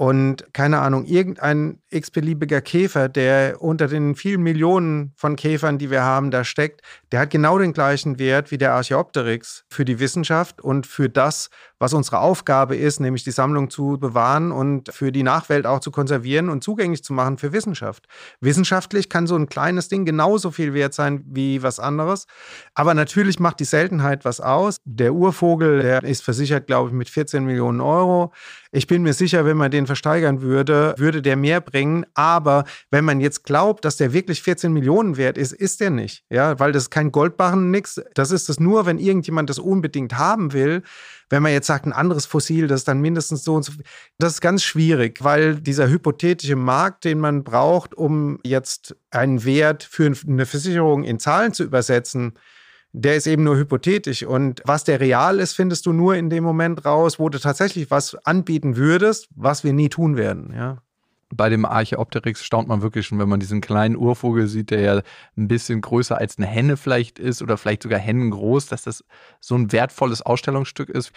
Und keine Ahnung, irgendein x-beliebiger Käfer, der unter den vielen Millionen von Käfern, die wir haben, da steckt, der hat genau den gleichen Wert wie der Archaeopteryx für die Wissenschaft und für das, was unsere Aufgabe ist, nämlich die Sammlung zu bewahren und für die Nachwelt auch zu konservieren und zugänglich zu machen für Wissenschaft. Wissenschaftlich kann so ein kleines Ding genauso viel wert sein wie was anderes. Aber natürlich macht die Seltenheit was aus. Der Urvogel, der ist versichert, glaube ich, mit 14 Millionen Euro. Ich bin mir sicher, wenn man den versteigern würde, würde der mehr bringen. Aber wenn man jetzt glaubt, dass der wirklich 14 Millionen wert ist, ist der nicht. Ja, weil das ist kein Goldbarren, nix. Das ist es nur, wenn irgendjemand das unbedingt haben will. Wenn man jetzt sagt, ein anderes Fossil, das ist dann mindestens so und so. Das ist ganz schwierig, weil dieser hypothetische Markt, den man braucht, um jetzt einen Wert für eine Versicherung in Zahlen zu übersetzen, der ist eben nur hypothetisch. Und was der real ist, findest du nur in dem Moment raus, wo du tatsächlich was anbieten würdest, was wir nie tun werden. Ja bei dem Archeopteryx staunt man wirklich schon, wenn man diesen kleinen Urvogel sieht, der ja ein bisschen größer als eine Henne vielleicht ist oder vielleicht sogar hennengroß, dass das so ein wertvolles Ausstellungsstück ist.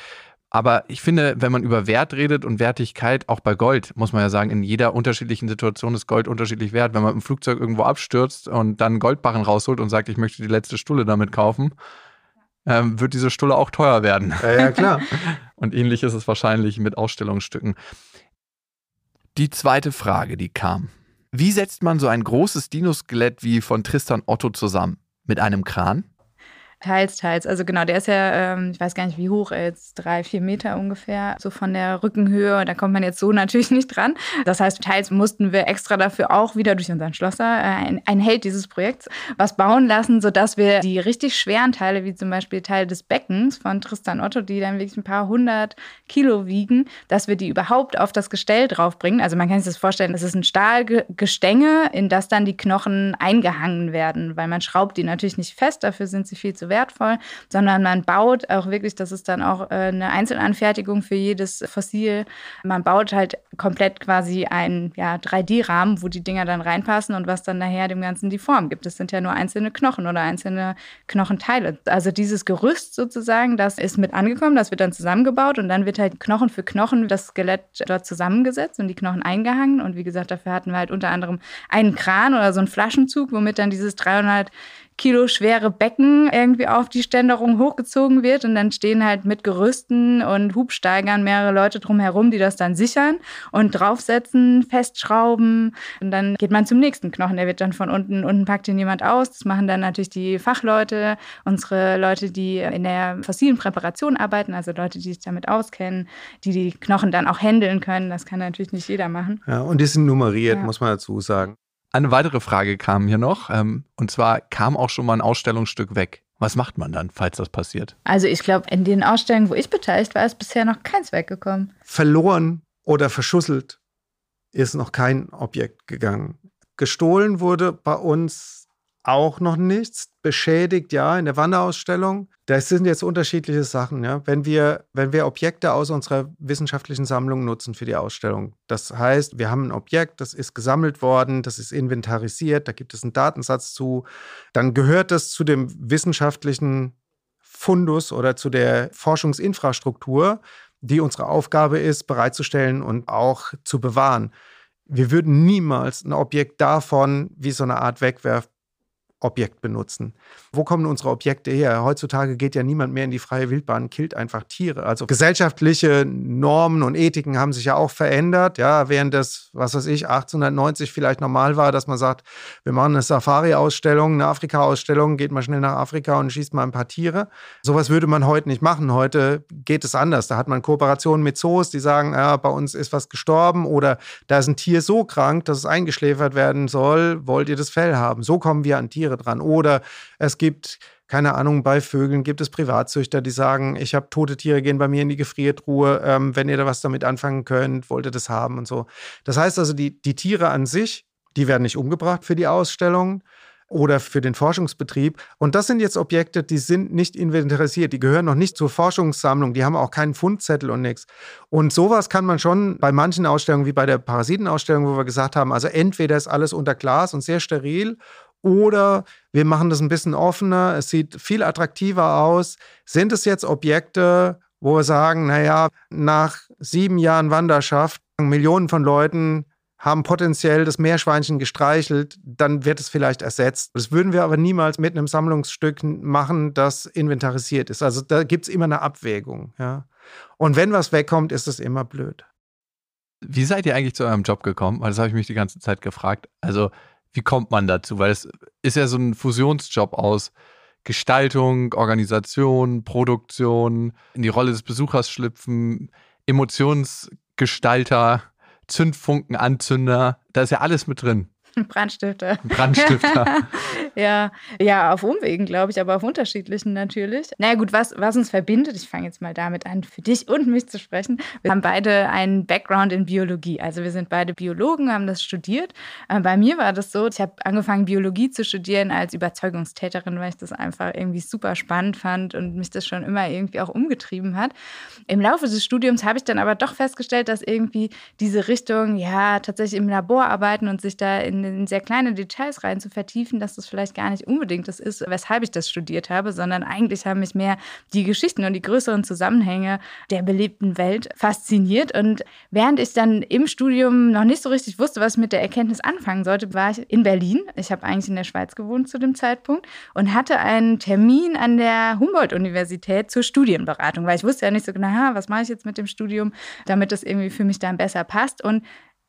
Aber ich finde, wenn man über Wert redet und Wertigkeit, auch bei Gold, muss man ja sagen, in jeder unterschiedlichen Situation ist Gold unterschiedlich wert. Wenn man im Flugzeug irgendwo abstürzt und dann Goldbarren rausholt und sagt, ich möchte die letzte Stulle damit kaufen, ähm, wird diese Stulle auch teuer werden. Ja, ja klar. und ähnlich ist es wahrscheinlich mit Ausstellungsstücken. Die zweite Frage, die kam. Wie setzt man so ein großes Dinoskelett wie von Tristan Otto zusammen? Mit einem Kran? Teils, teils. Also genau, der ist ja, ähm, ich weiß gar nicht, wie hoch, jetzt drei, vier Meter ungefähr, so von der Rückenhöhe. Da kommt man jetzt so natürlich nicht dran. Das heißt, teils mussten wir extra dafür auch wieder durch unseren Schlosser, äh, ein, ein Held dieses Projekts, was bauen lassen, sodass wir die richtig schweren Teile, wie zum Beispiel Teil des Beckens von Tristan Otto, die dann wirklich ein paar hundert Kilo wiegen, dass wir die überhaupt auf das Gestell draufbringen. Also man kann sich das vorstellen, das ist ein Stahlgestänge, in das dann die Knochen eingehangen werden, weil man schraubt die natürlich nicht fest, dafür sind sie viel zu wertvoll, sondern man baut auch wirklich, das ist dann auch äh, eine Einzelanfertigung für jedes Fossil. Man baut halt komplett quasi einen ja, 3D-Rahmen, wo die Dinger dann reinpassen und was dann nachher dem Ganzen die Form gibt. Das sind ja nur einzelne Knochen oder einzelne Knochenteile. Also dieses Gerüst sozusagen, das ist mit angekommen, das wird dann zusammengebaut und dann wird halt Knochen für Knochen das Skelett dort zusammengesetzt und die Knochen eingehangen. Und wie gesagt, dafür hatten wir halt unter anderem einen Kran oder so einen Flaschenzug, womit dann dieses 300 Kilo schwere Becken irgendwie auf die Ständerung hochgezogen wird und dann stehen halt mit Gerüsten und Hubsteigern mehrere Leute drumherum, die das dann sichern und draufsetzen, festschrauben und dann geht man zum nächsten Knochen. Der wird dann von unten, unten packt ihn jemand aus. Das machen dann natürlich die Fachleute, unsere Leute, die in der fossilen Präparation arbeiten, also Leute, die sich damit auskennen, die die Knochen dann auch händeln können. Das kann natürlich nicht jeder machen. Ja, und die sind nummeriert, ja. muss man dazu sagen. Eine weitere Frage kam hier noch. Ähm, und zwar kam auch schon mal ein Ausstellungsstück weg. Was macht man dann, falls das passiert? Also ich glaube, in den Ausstellungen, wo ich beteiligt war, ist bisher noch keins weggekommen. Verloren oder verschusselt ist noch kein Objekt gegangen. Gestohlen wurde bei uns auch noch nichts. Beschädigt, ja, in der Wanderausstellung. Das sind jetzt unterschiedliche Sachen. Ja. Wenn, wir, wenn wir Objekte aus unserer wissenschaftlichen Sammlung nutzen für die Ausstellung, das heißt, wir haben ein Objekt, das ist gesammelt worden, das ist inventarisiert, da gibt es einen Datensatz zu, dann gehört das zu dem wissenschaftlichen Fundus oder zu der Forschungsinfrastruktur, die unsere Aufgabe ist, bereitzustellen und auch zu bewahren. Wir würden niemals ein Objekt davon wie so eine Art Wegwerf Objekt benutzen. Wo kommen unsere Objekte her? Heutzutage geht ja niemand mehr in die freie Wildbahn, killt einfach Tiere. Also gesellschaftliche Normen und Ethiken haben sich ja auch verändert. Ja, während das, was weiß ich, 1890 vielleicht normal war, dass man sagt, wir machen eine Safari-Ausstellung, eine Afrika-Ausstellung, geht mal schnell nach Afrika und schießt mal ein paar Tiere. Sowas würde man heute nicht machen. Heute geht es anders. Da hat man Kooperationen mit Zoos, die sagen, ja, bei uns ist was gestorben oder da ist ein Tier so krank, dass es eingeschläfert werden soll. Wollt ihr das Fell haben? So kommen wir an Tiere Tiere dran. Oder es gibt keine Ahnung, bei Vögeln gibt es Privatzüchter, die sagen, ich habe tote Tiere, gehen bei mir in die Gefriertruhe, ähm, wenn ihr da was damit anfangen könnt, wollt ihr das haben und so. Das heißt also, die, die Tiere an sich, die werden nicht umgebracht für die Ausstellung oder für den Forschungsbetrieb. Und das sind jetzt Objekte, die sind nicht inventarisiert, die gehören noch nicht zur Forschungssammlung, die haben auch keinen Fundzettel und nichts. Und sowas kann man schon bei manchen Ausstellungen, wie bei der Parasitenausstellung, wo wir gesagt haben, also entweder ist alles unter Glas und sehr steril oder wir machen das ein bisschen offener, es sieht viel attraktiver aus. Sind es jetzt Objekte, wo wir sagen, naja, nach sieben Jahren Wanderschaft, Millionen von Leuten haben potenziell das Meerschweinchen gestreichelt, dann wird es vielleicht ersetzt. Das würden wir aber niemals mit einem Sammlungsstück machen, das inventarisiert ist. Also da gibt es immer eine Abwägung. Ja. Und wenn was wegkommt, ist es immer blöd. Wie seid ihr eigentlich zu eurem Job gekommen? Weil das habe ich mich die ganze Zeit gefragt. Also wie kommt man dazu? Weil es ist ja so ein Fusionsjob aus Gestaltung, Organisation, Produktion, in die Rolle des Besuchers schlüpfen, Emotionsgestalter, Zündfunkenanzünder. Da ist ja alles mit drin. Brandstifter. Brandstifter. ja, ja, auf Umwegen, glaube ich, aber auf unterschiedlichen natürlich. Na naja, gut, was, was uns verbindet, ich fange jetzt mal damit an, für dich und mich zu sprechen. Wir haben beide einen Background in Biologie. Also wir sind beide Biologen, haben das studiert. Äh, bei mir war das so, ich habe angefangen, Biologie zu studieren als Überzeugungstäterin, weil ich das einfach irgendwie super spannend fand und mich das schon immer irgendwie auch umgetrieben hat. Im Laufe des Studiums habe ich dann aber doch festgestellt, dass irgendwie diese Richtung, ja, tatsächlich im Labor arbeiten und sich da in in, sehr kleine Details rein zu vertiefen, dass das vielleicht gar nicht unbedingt das ist, weshalb ich das studiert habe, sondern eigentlich haben mich mehr die Geschichten und die größeren Zusammenhänge der belebten Welt fasziniert. Und während ich dann im Studium noch nicht so richtig wusste, was ich mit der Erkenntnis anfangen sollte, war ich in Berlin. Ich habe eigentlich in der Schweiz gewohnt zu dem Zeitpunkt und hatte einen Termin an der Humboldt-Universität zur Studienberatung, weil ich wusste ja nicht so genau, was mache ich jetzt mit dem Studium, damit das irgendwie für mich dann besser passt. Und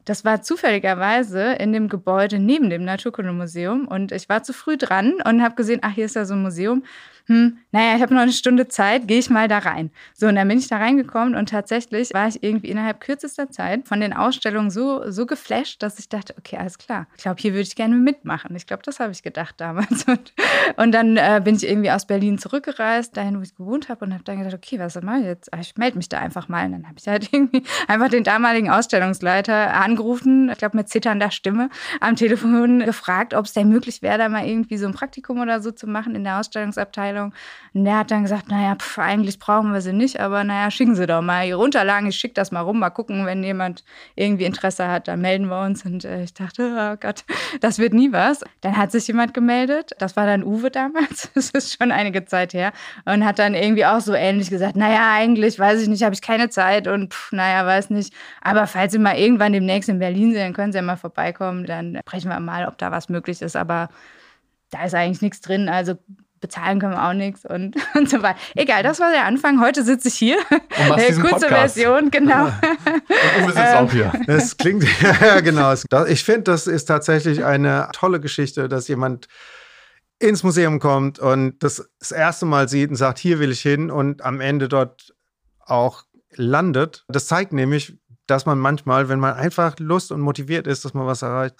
das war zufälligerweise in dem Gebäude neben dem Naturkundemuseum und ich war zu früh dran und habe gesehen, ach, hier ist ja so ein Museum hm, naja, ich habe noch eine Stunde Zeit, gehe ich mal da rein. So, und dann bin ich da reingekommen und tatsächlich war ich irgendwie innerhalb kürzester Zeit von den Ausstellungen so, so geflasht, dass ich dachte, okay, alles klar. Ich glaube, hier würde ich gerne mitmachen. Ich glaube, das habe ich gedacht damals. Und, und dann äh, bin ich irgendwie aus Berlin zurückgereist, dahin, wo ich gewohnt habe und habe dann gedacht, okay, was mache ich jetzt? Ah, ich melde mich da einfach mal. Und dann habe ich halt irgendwie einfach den damaligen Ausstellungsleiter angerufen, ich glaube mit zitternder Stimme am Telefon gefragt, ob es denn möglich wäre, da mal irgendwie so ein Praktikum oder so zu machen in der Ausstellungsabteilung Abteilung. Und der hat dann gesagt, naja, pf, eigentlich brauchen wir sie nicht, aber naja, schicken Sie doch mal Ihre Unterlagen, ich schicke das mal rum, mal gucken, wenn jemand irgendwie Interesse hat, dann melden wir uns. Und äh, ich dachte, oh Gott, das wird nie was. Dann hat sich jemand gemeldet, das war dann Uwe damals, das ist schon einige Zeit her, und hat dann irgendwie auch so ähnlich gesagt, naja, eigentlich weiß ich nicht, habe ich keine Zeit und pf, naja, weiß nicht. Aber falls Sie mal irgendwann demnächst in Berlin sind, dann können Sie ja mal vorbeikommen, dann sprechen wir mal, ob da was möglich ist. Aber da ist eigentlich nichts drin. Also bezahlen können wir auch nichts und, und so weiter. Egal, das war der Anfang. Heute sitze ich hier. Und machst Kurze Podcast. Version, genau. Und Uwe sitzt auch hier. Das klingt, ja, genau. Ich finde, das ist tatsächlich eine tolle Geschichte, dass jemand ins Museum kommt und das, das erste Mal sieht und sagt, hier will ich hin und am Ende dort auch landet. Das zeigt nämlich, dass man manchmal, wenn man einfach Lust und motiviert ist, dass man was erreicht,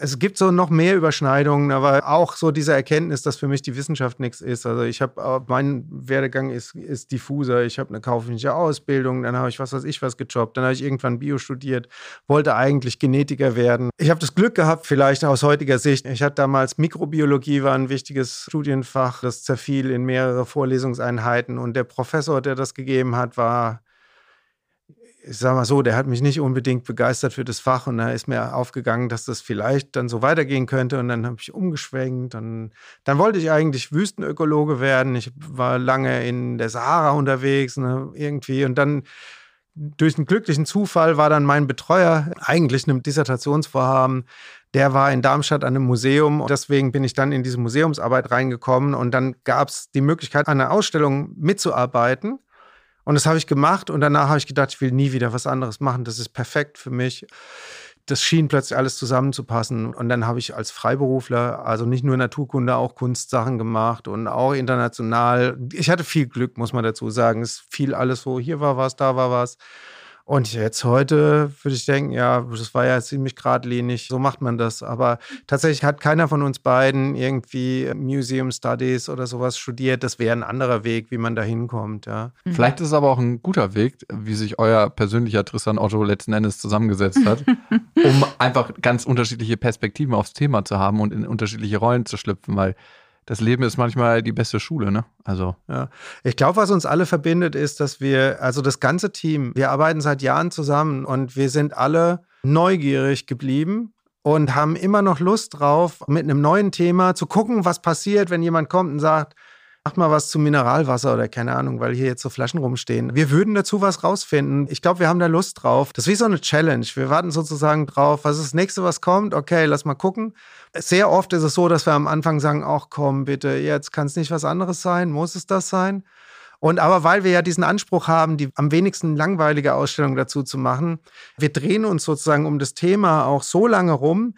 es gibt so noch mehr Überschneidungen, aber auch so diese Erkenntnis, dass für mich die Wissenschaft nichts ist. Also ich habe, äh, mein Werdegang ist, ist diffuser. Ich habe eine kaufmännische Ausbildung, dann habe ich was weiß ich was gejobbt, dann habe ich irgendwann Bio studiert, wollte eigentlich Genetiker werden. Ich habe das Glück gehabt, vielleicht aus heutiger Sicht. Ich hatte damals Mikrobiologie, war ein wichtiges Studienfach, das zerfiel in mehrere Vorlesungseinheiten und der Professor, der das gegeben hat, war ich sag mal so, der hat mich nicht unbedingt begeistert für das Fach und da ist mir aufgegangen, dass das vielleicht dann so weitergehen könnte und dann habe ich umgeschwenkt und dann wollte ich eigentlich Wüstenökologe werden. Ich war lange in der Sahara unterwegs ne, irgendwie und dann durch einen glücklichen Zufall war dann mein Betreuer eigentlich einem Dissertationsvorhaben der war in Darmstadt an einem Museum. Deswegen bin ich dann in diese Museumsarbeit reingekommen und dann gab es die Möglichkeit, an einer Ausstellung mitzuarbeiten. Und das habe ich gemacht und danach habe ich gedacht, ich will nie wieder was anderes machen. Das ist perfekt für mich. Das schien plötzlich alles zusammenzupassen. Und dann habe ich als Freiberufler, also nicht nur Naturkunde, auch Kunstsachen gemacht und auch international. Ich hatte viel Glück, muss man dazu sagen. Es fiel alles so, hier war was, da war was. Und jetzt heute würde ich denken, ja, das war ja ziemlich geradlinig, so macht man das. Aber tatsächlich hat keiner von uns beiden irgendwie Museum Studies oder sowas studiert. Das wäre ein anderer Weg, wie man da hinkommt, ja. Mhm. Vielleicht ist es aber auch ein guter Weg, wie sich euer persönlicher Tristan Otto letzten Endes zusammengesetzt hat, um einfach ganz unterschiedliche Perspektiven aufs Thema zu haben und in unterschiedliche Rollen zu schlüpfen, weil das Leben ist manchmal die beste Schule, ne? Also. Ja. Ich glaube, was uns alle verbindet, ist, dass wir, also das ganze Team, wir arbeiten seit Jahren zusammen und wir sind alle neugierig geblieben und haben immer noch Lust drauf, mit einem neuen Thema zu gucken, was passiert, wenn jemand kommt und sagt, Macht mal was zu Mineralwasser oder keine Ahnung, weil hier jetzt so Flaschen rumstehen. Wir würden dazu was rausfinden. Ich glaube, wir haben da Lust drauf. Das ist wie so eine Challenge. Wir warten sozusagen drauf, was ist das nächste, was kommt? Okay, lass mal gucken. Sehr oft ist es so, dass wir am Anfang sagen, ach komm, bitte, jetzt kann es nicht was anderes sein. Muss es das sein? Und aber weil wir ja diesen Anspruch haben, die am wenigsten langweilige Ausstellung dazu zu machen, wir drehen uns sozusagen um das Thema auch so lange rum,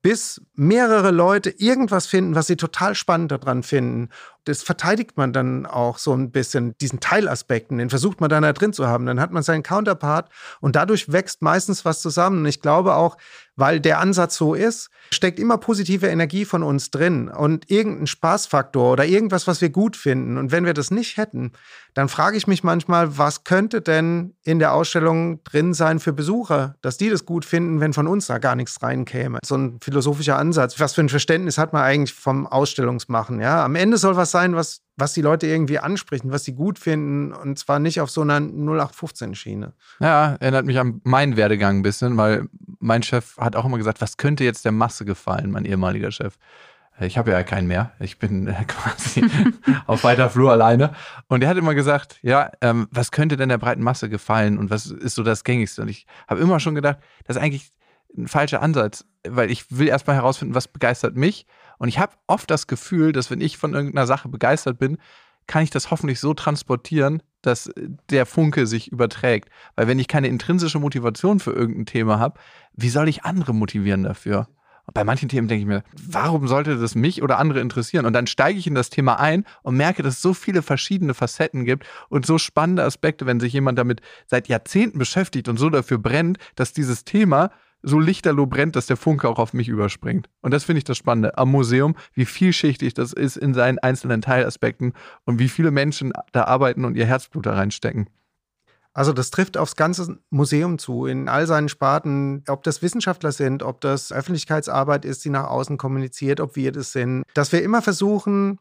bis mehrere Leute irgendwas finden, was sie total spannend daran finden das verteidigt man dann auch so ein bisschen, diesen Teilaspekten, den versucht man dann da drin zu haben. Dann hat man seinen Counterpart und dadurch wächst meistens was zusammen. Und ich glaube auch, weil der Ansatz so ist, steckt immer positive Energie von uns drin und irgendein Spaßfaktor oder irgendwas, was wir gut finden. Und wenn wir das nicht hätten, dann frage ich mich manchmal, was könnte denn in der Ausstellung drin sein für Besucher, dass die das gut finden, wenn von uns da gar nichts reinkäme. So ein philosophischer Ansatz. Was für ein Verständnis hat man eigentlich vom Ausstellungsmachen? Ja, am Ende soll was sein, was, was die Leute irgendwie ansprechen, was sie gut finden und zwar nicht auf so einer 0815-Schiene. Ja, erinnert mich an meinen Werdegang ein bisschen, weil mein Chef hat auch immer gesagt, was könnte jetzt der Masse gefallen, mein ehemaliger Chef. Ich habe ja keinen mehr. Ich bin quasi auf weiter Flur alleine. Und er hat immer gesagt, ja, ähm, was könnte denn der breiten Masse gefallen und was ist so das Gängigste? Und ich habe immer schon gedacht, das ist eigentlich ein falscher Ansatz, weil ich will erstmal herausfinden, was begeistert mich und ich habe oft das Gefühl, dass wenn ich von irgendeiner Sache begeistert bin, kann ich das hoffentlich so transportieren, dass der Funke sich überträgt. Weil wenn ich keine intrinsische Motivation für irgendein Thema habe, wie soll ich andere motivieren dafür? bei manchen Themen denke ich mir, warum sollte das mich oder andere interessieren? Und dann steige ich in das Thema ein und merke, dass es so viele verschiedene Facetten gibt und so spannende Aspekte, wenn sich jemand damit seit Jahrzehnten beschäftigt und so dafür brennt, dass dieses Thema so lichterloh brennt, dass der Funke auch auf mich überspringt. Und das finde ich das Spannende am Museum, wie vielschichtig das ist in seinen einzelnen Teilaspekten und wie viele Menschen da arbeiten und ihr Herzblut da reinstecken. Also das trifft aufs ganze Museum zu, in all seinen Sparten, ob das Wissenschaftler sind, ob das Öffentlichkeitsarbeit ist, die nach außen kommuniziert, ob wir das sind, dass wir immer versuchen,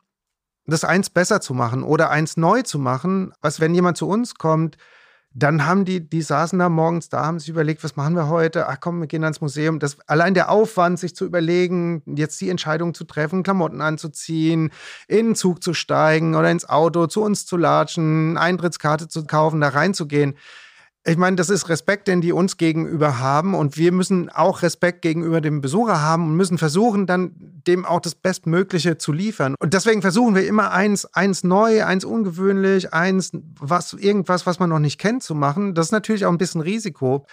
das eins besser zu machen oder eins neu zu machen, was wenn jemand zu uns kommt, dann haben die, die saßen da morgens da, haben sich überlegt, was machen wir heute? Ach komm, wir gehen ans Museum. Das, allein der Aufwand, sich zu überlegen, jetzt die Entscheidung zu treffen, Klamotten anzuziehen, in den Zug zu steigen oder ins Auto, zu uns zu latschen, Eintrittskarte zu kaufen, da reinzugehen ich meine, das ist Respekt, den die uns gegenüber haben. Und wir müssen auch Respekt gegenüber dem Besucher haben und müssen versuchen, dann dem auch das Bestmögliche zu liefern. Und deswegen versuchen wir immer eins, eins neu, eins ungewöhnlich, eins, was, irgendwas, was man noch nicht kennt, zu machen. Das ist natürlich auch ein bisschen Risiko.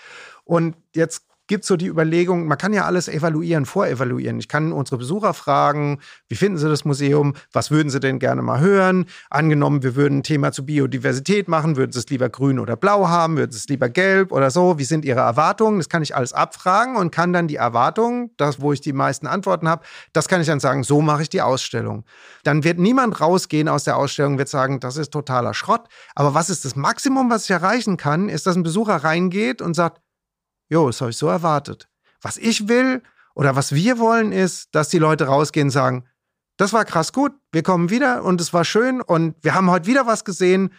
Und jetzt gibt so die Überlegung, man kann ja alles evaluieren, vorevaluieren. Ich kann unsere Besucher fragen, wie finden sie das Museum, was würden sie denn gerne mal hören? Angenommen, wir würden ein Thema zu Biodiversität machen, würden sie es lieber grün oder blau haben, würden sie es lieber gelb oder so? Wie sind ihre Erwartungen? Das kann ich alles abfragen und kann dann die Erwartungen, das, wo ich die meisten Antworten habe, das kann ich dann sagen, so mache ich die Ausstellung. Dann wird niemand rausgehen aus der Ausstellung, wird sagen, das ist totaler Schrott. Aber was ist das Maximum, was ich erreichen kann, ist, dass ein Besucher reingeht und sagt, Jo, das habe ich so erwartet. Was ich will oder was wir wollen, ist, dass die Leute rausgehen und sagen, das war krass gut, wir kommen wieder und es war schön und wir haben heute wieder was gesehen.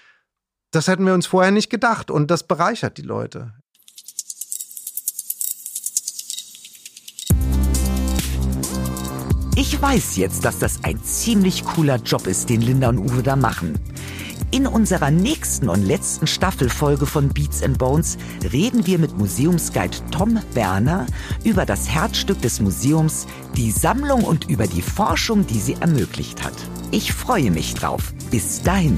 Das hätten wir uns vorher nicht gedacht und das bereichert die Leute. Ich weiß jetzt, dass das ein ziemlich cooler Job ist, den Linda und Uwe da machen. In unserer nächsten und letzten Staffelfolge von Beats and Bones reden wir mit Museumsguide Tom Werner über das Herzstück des Museums, die Sammlung und über die Forschung, die sie ermöglicht hat. Ich freue mich drauf. Bis dahin.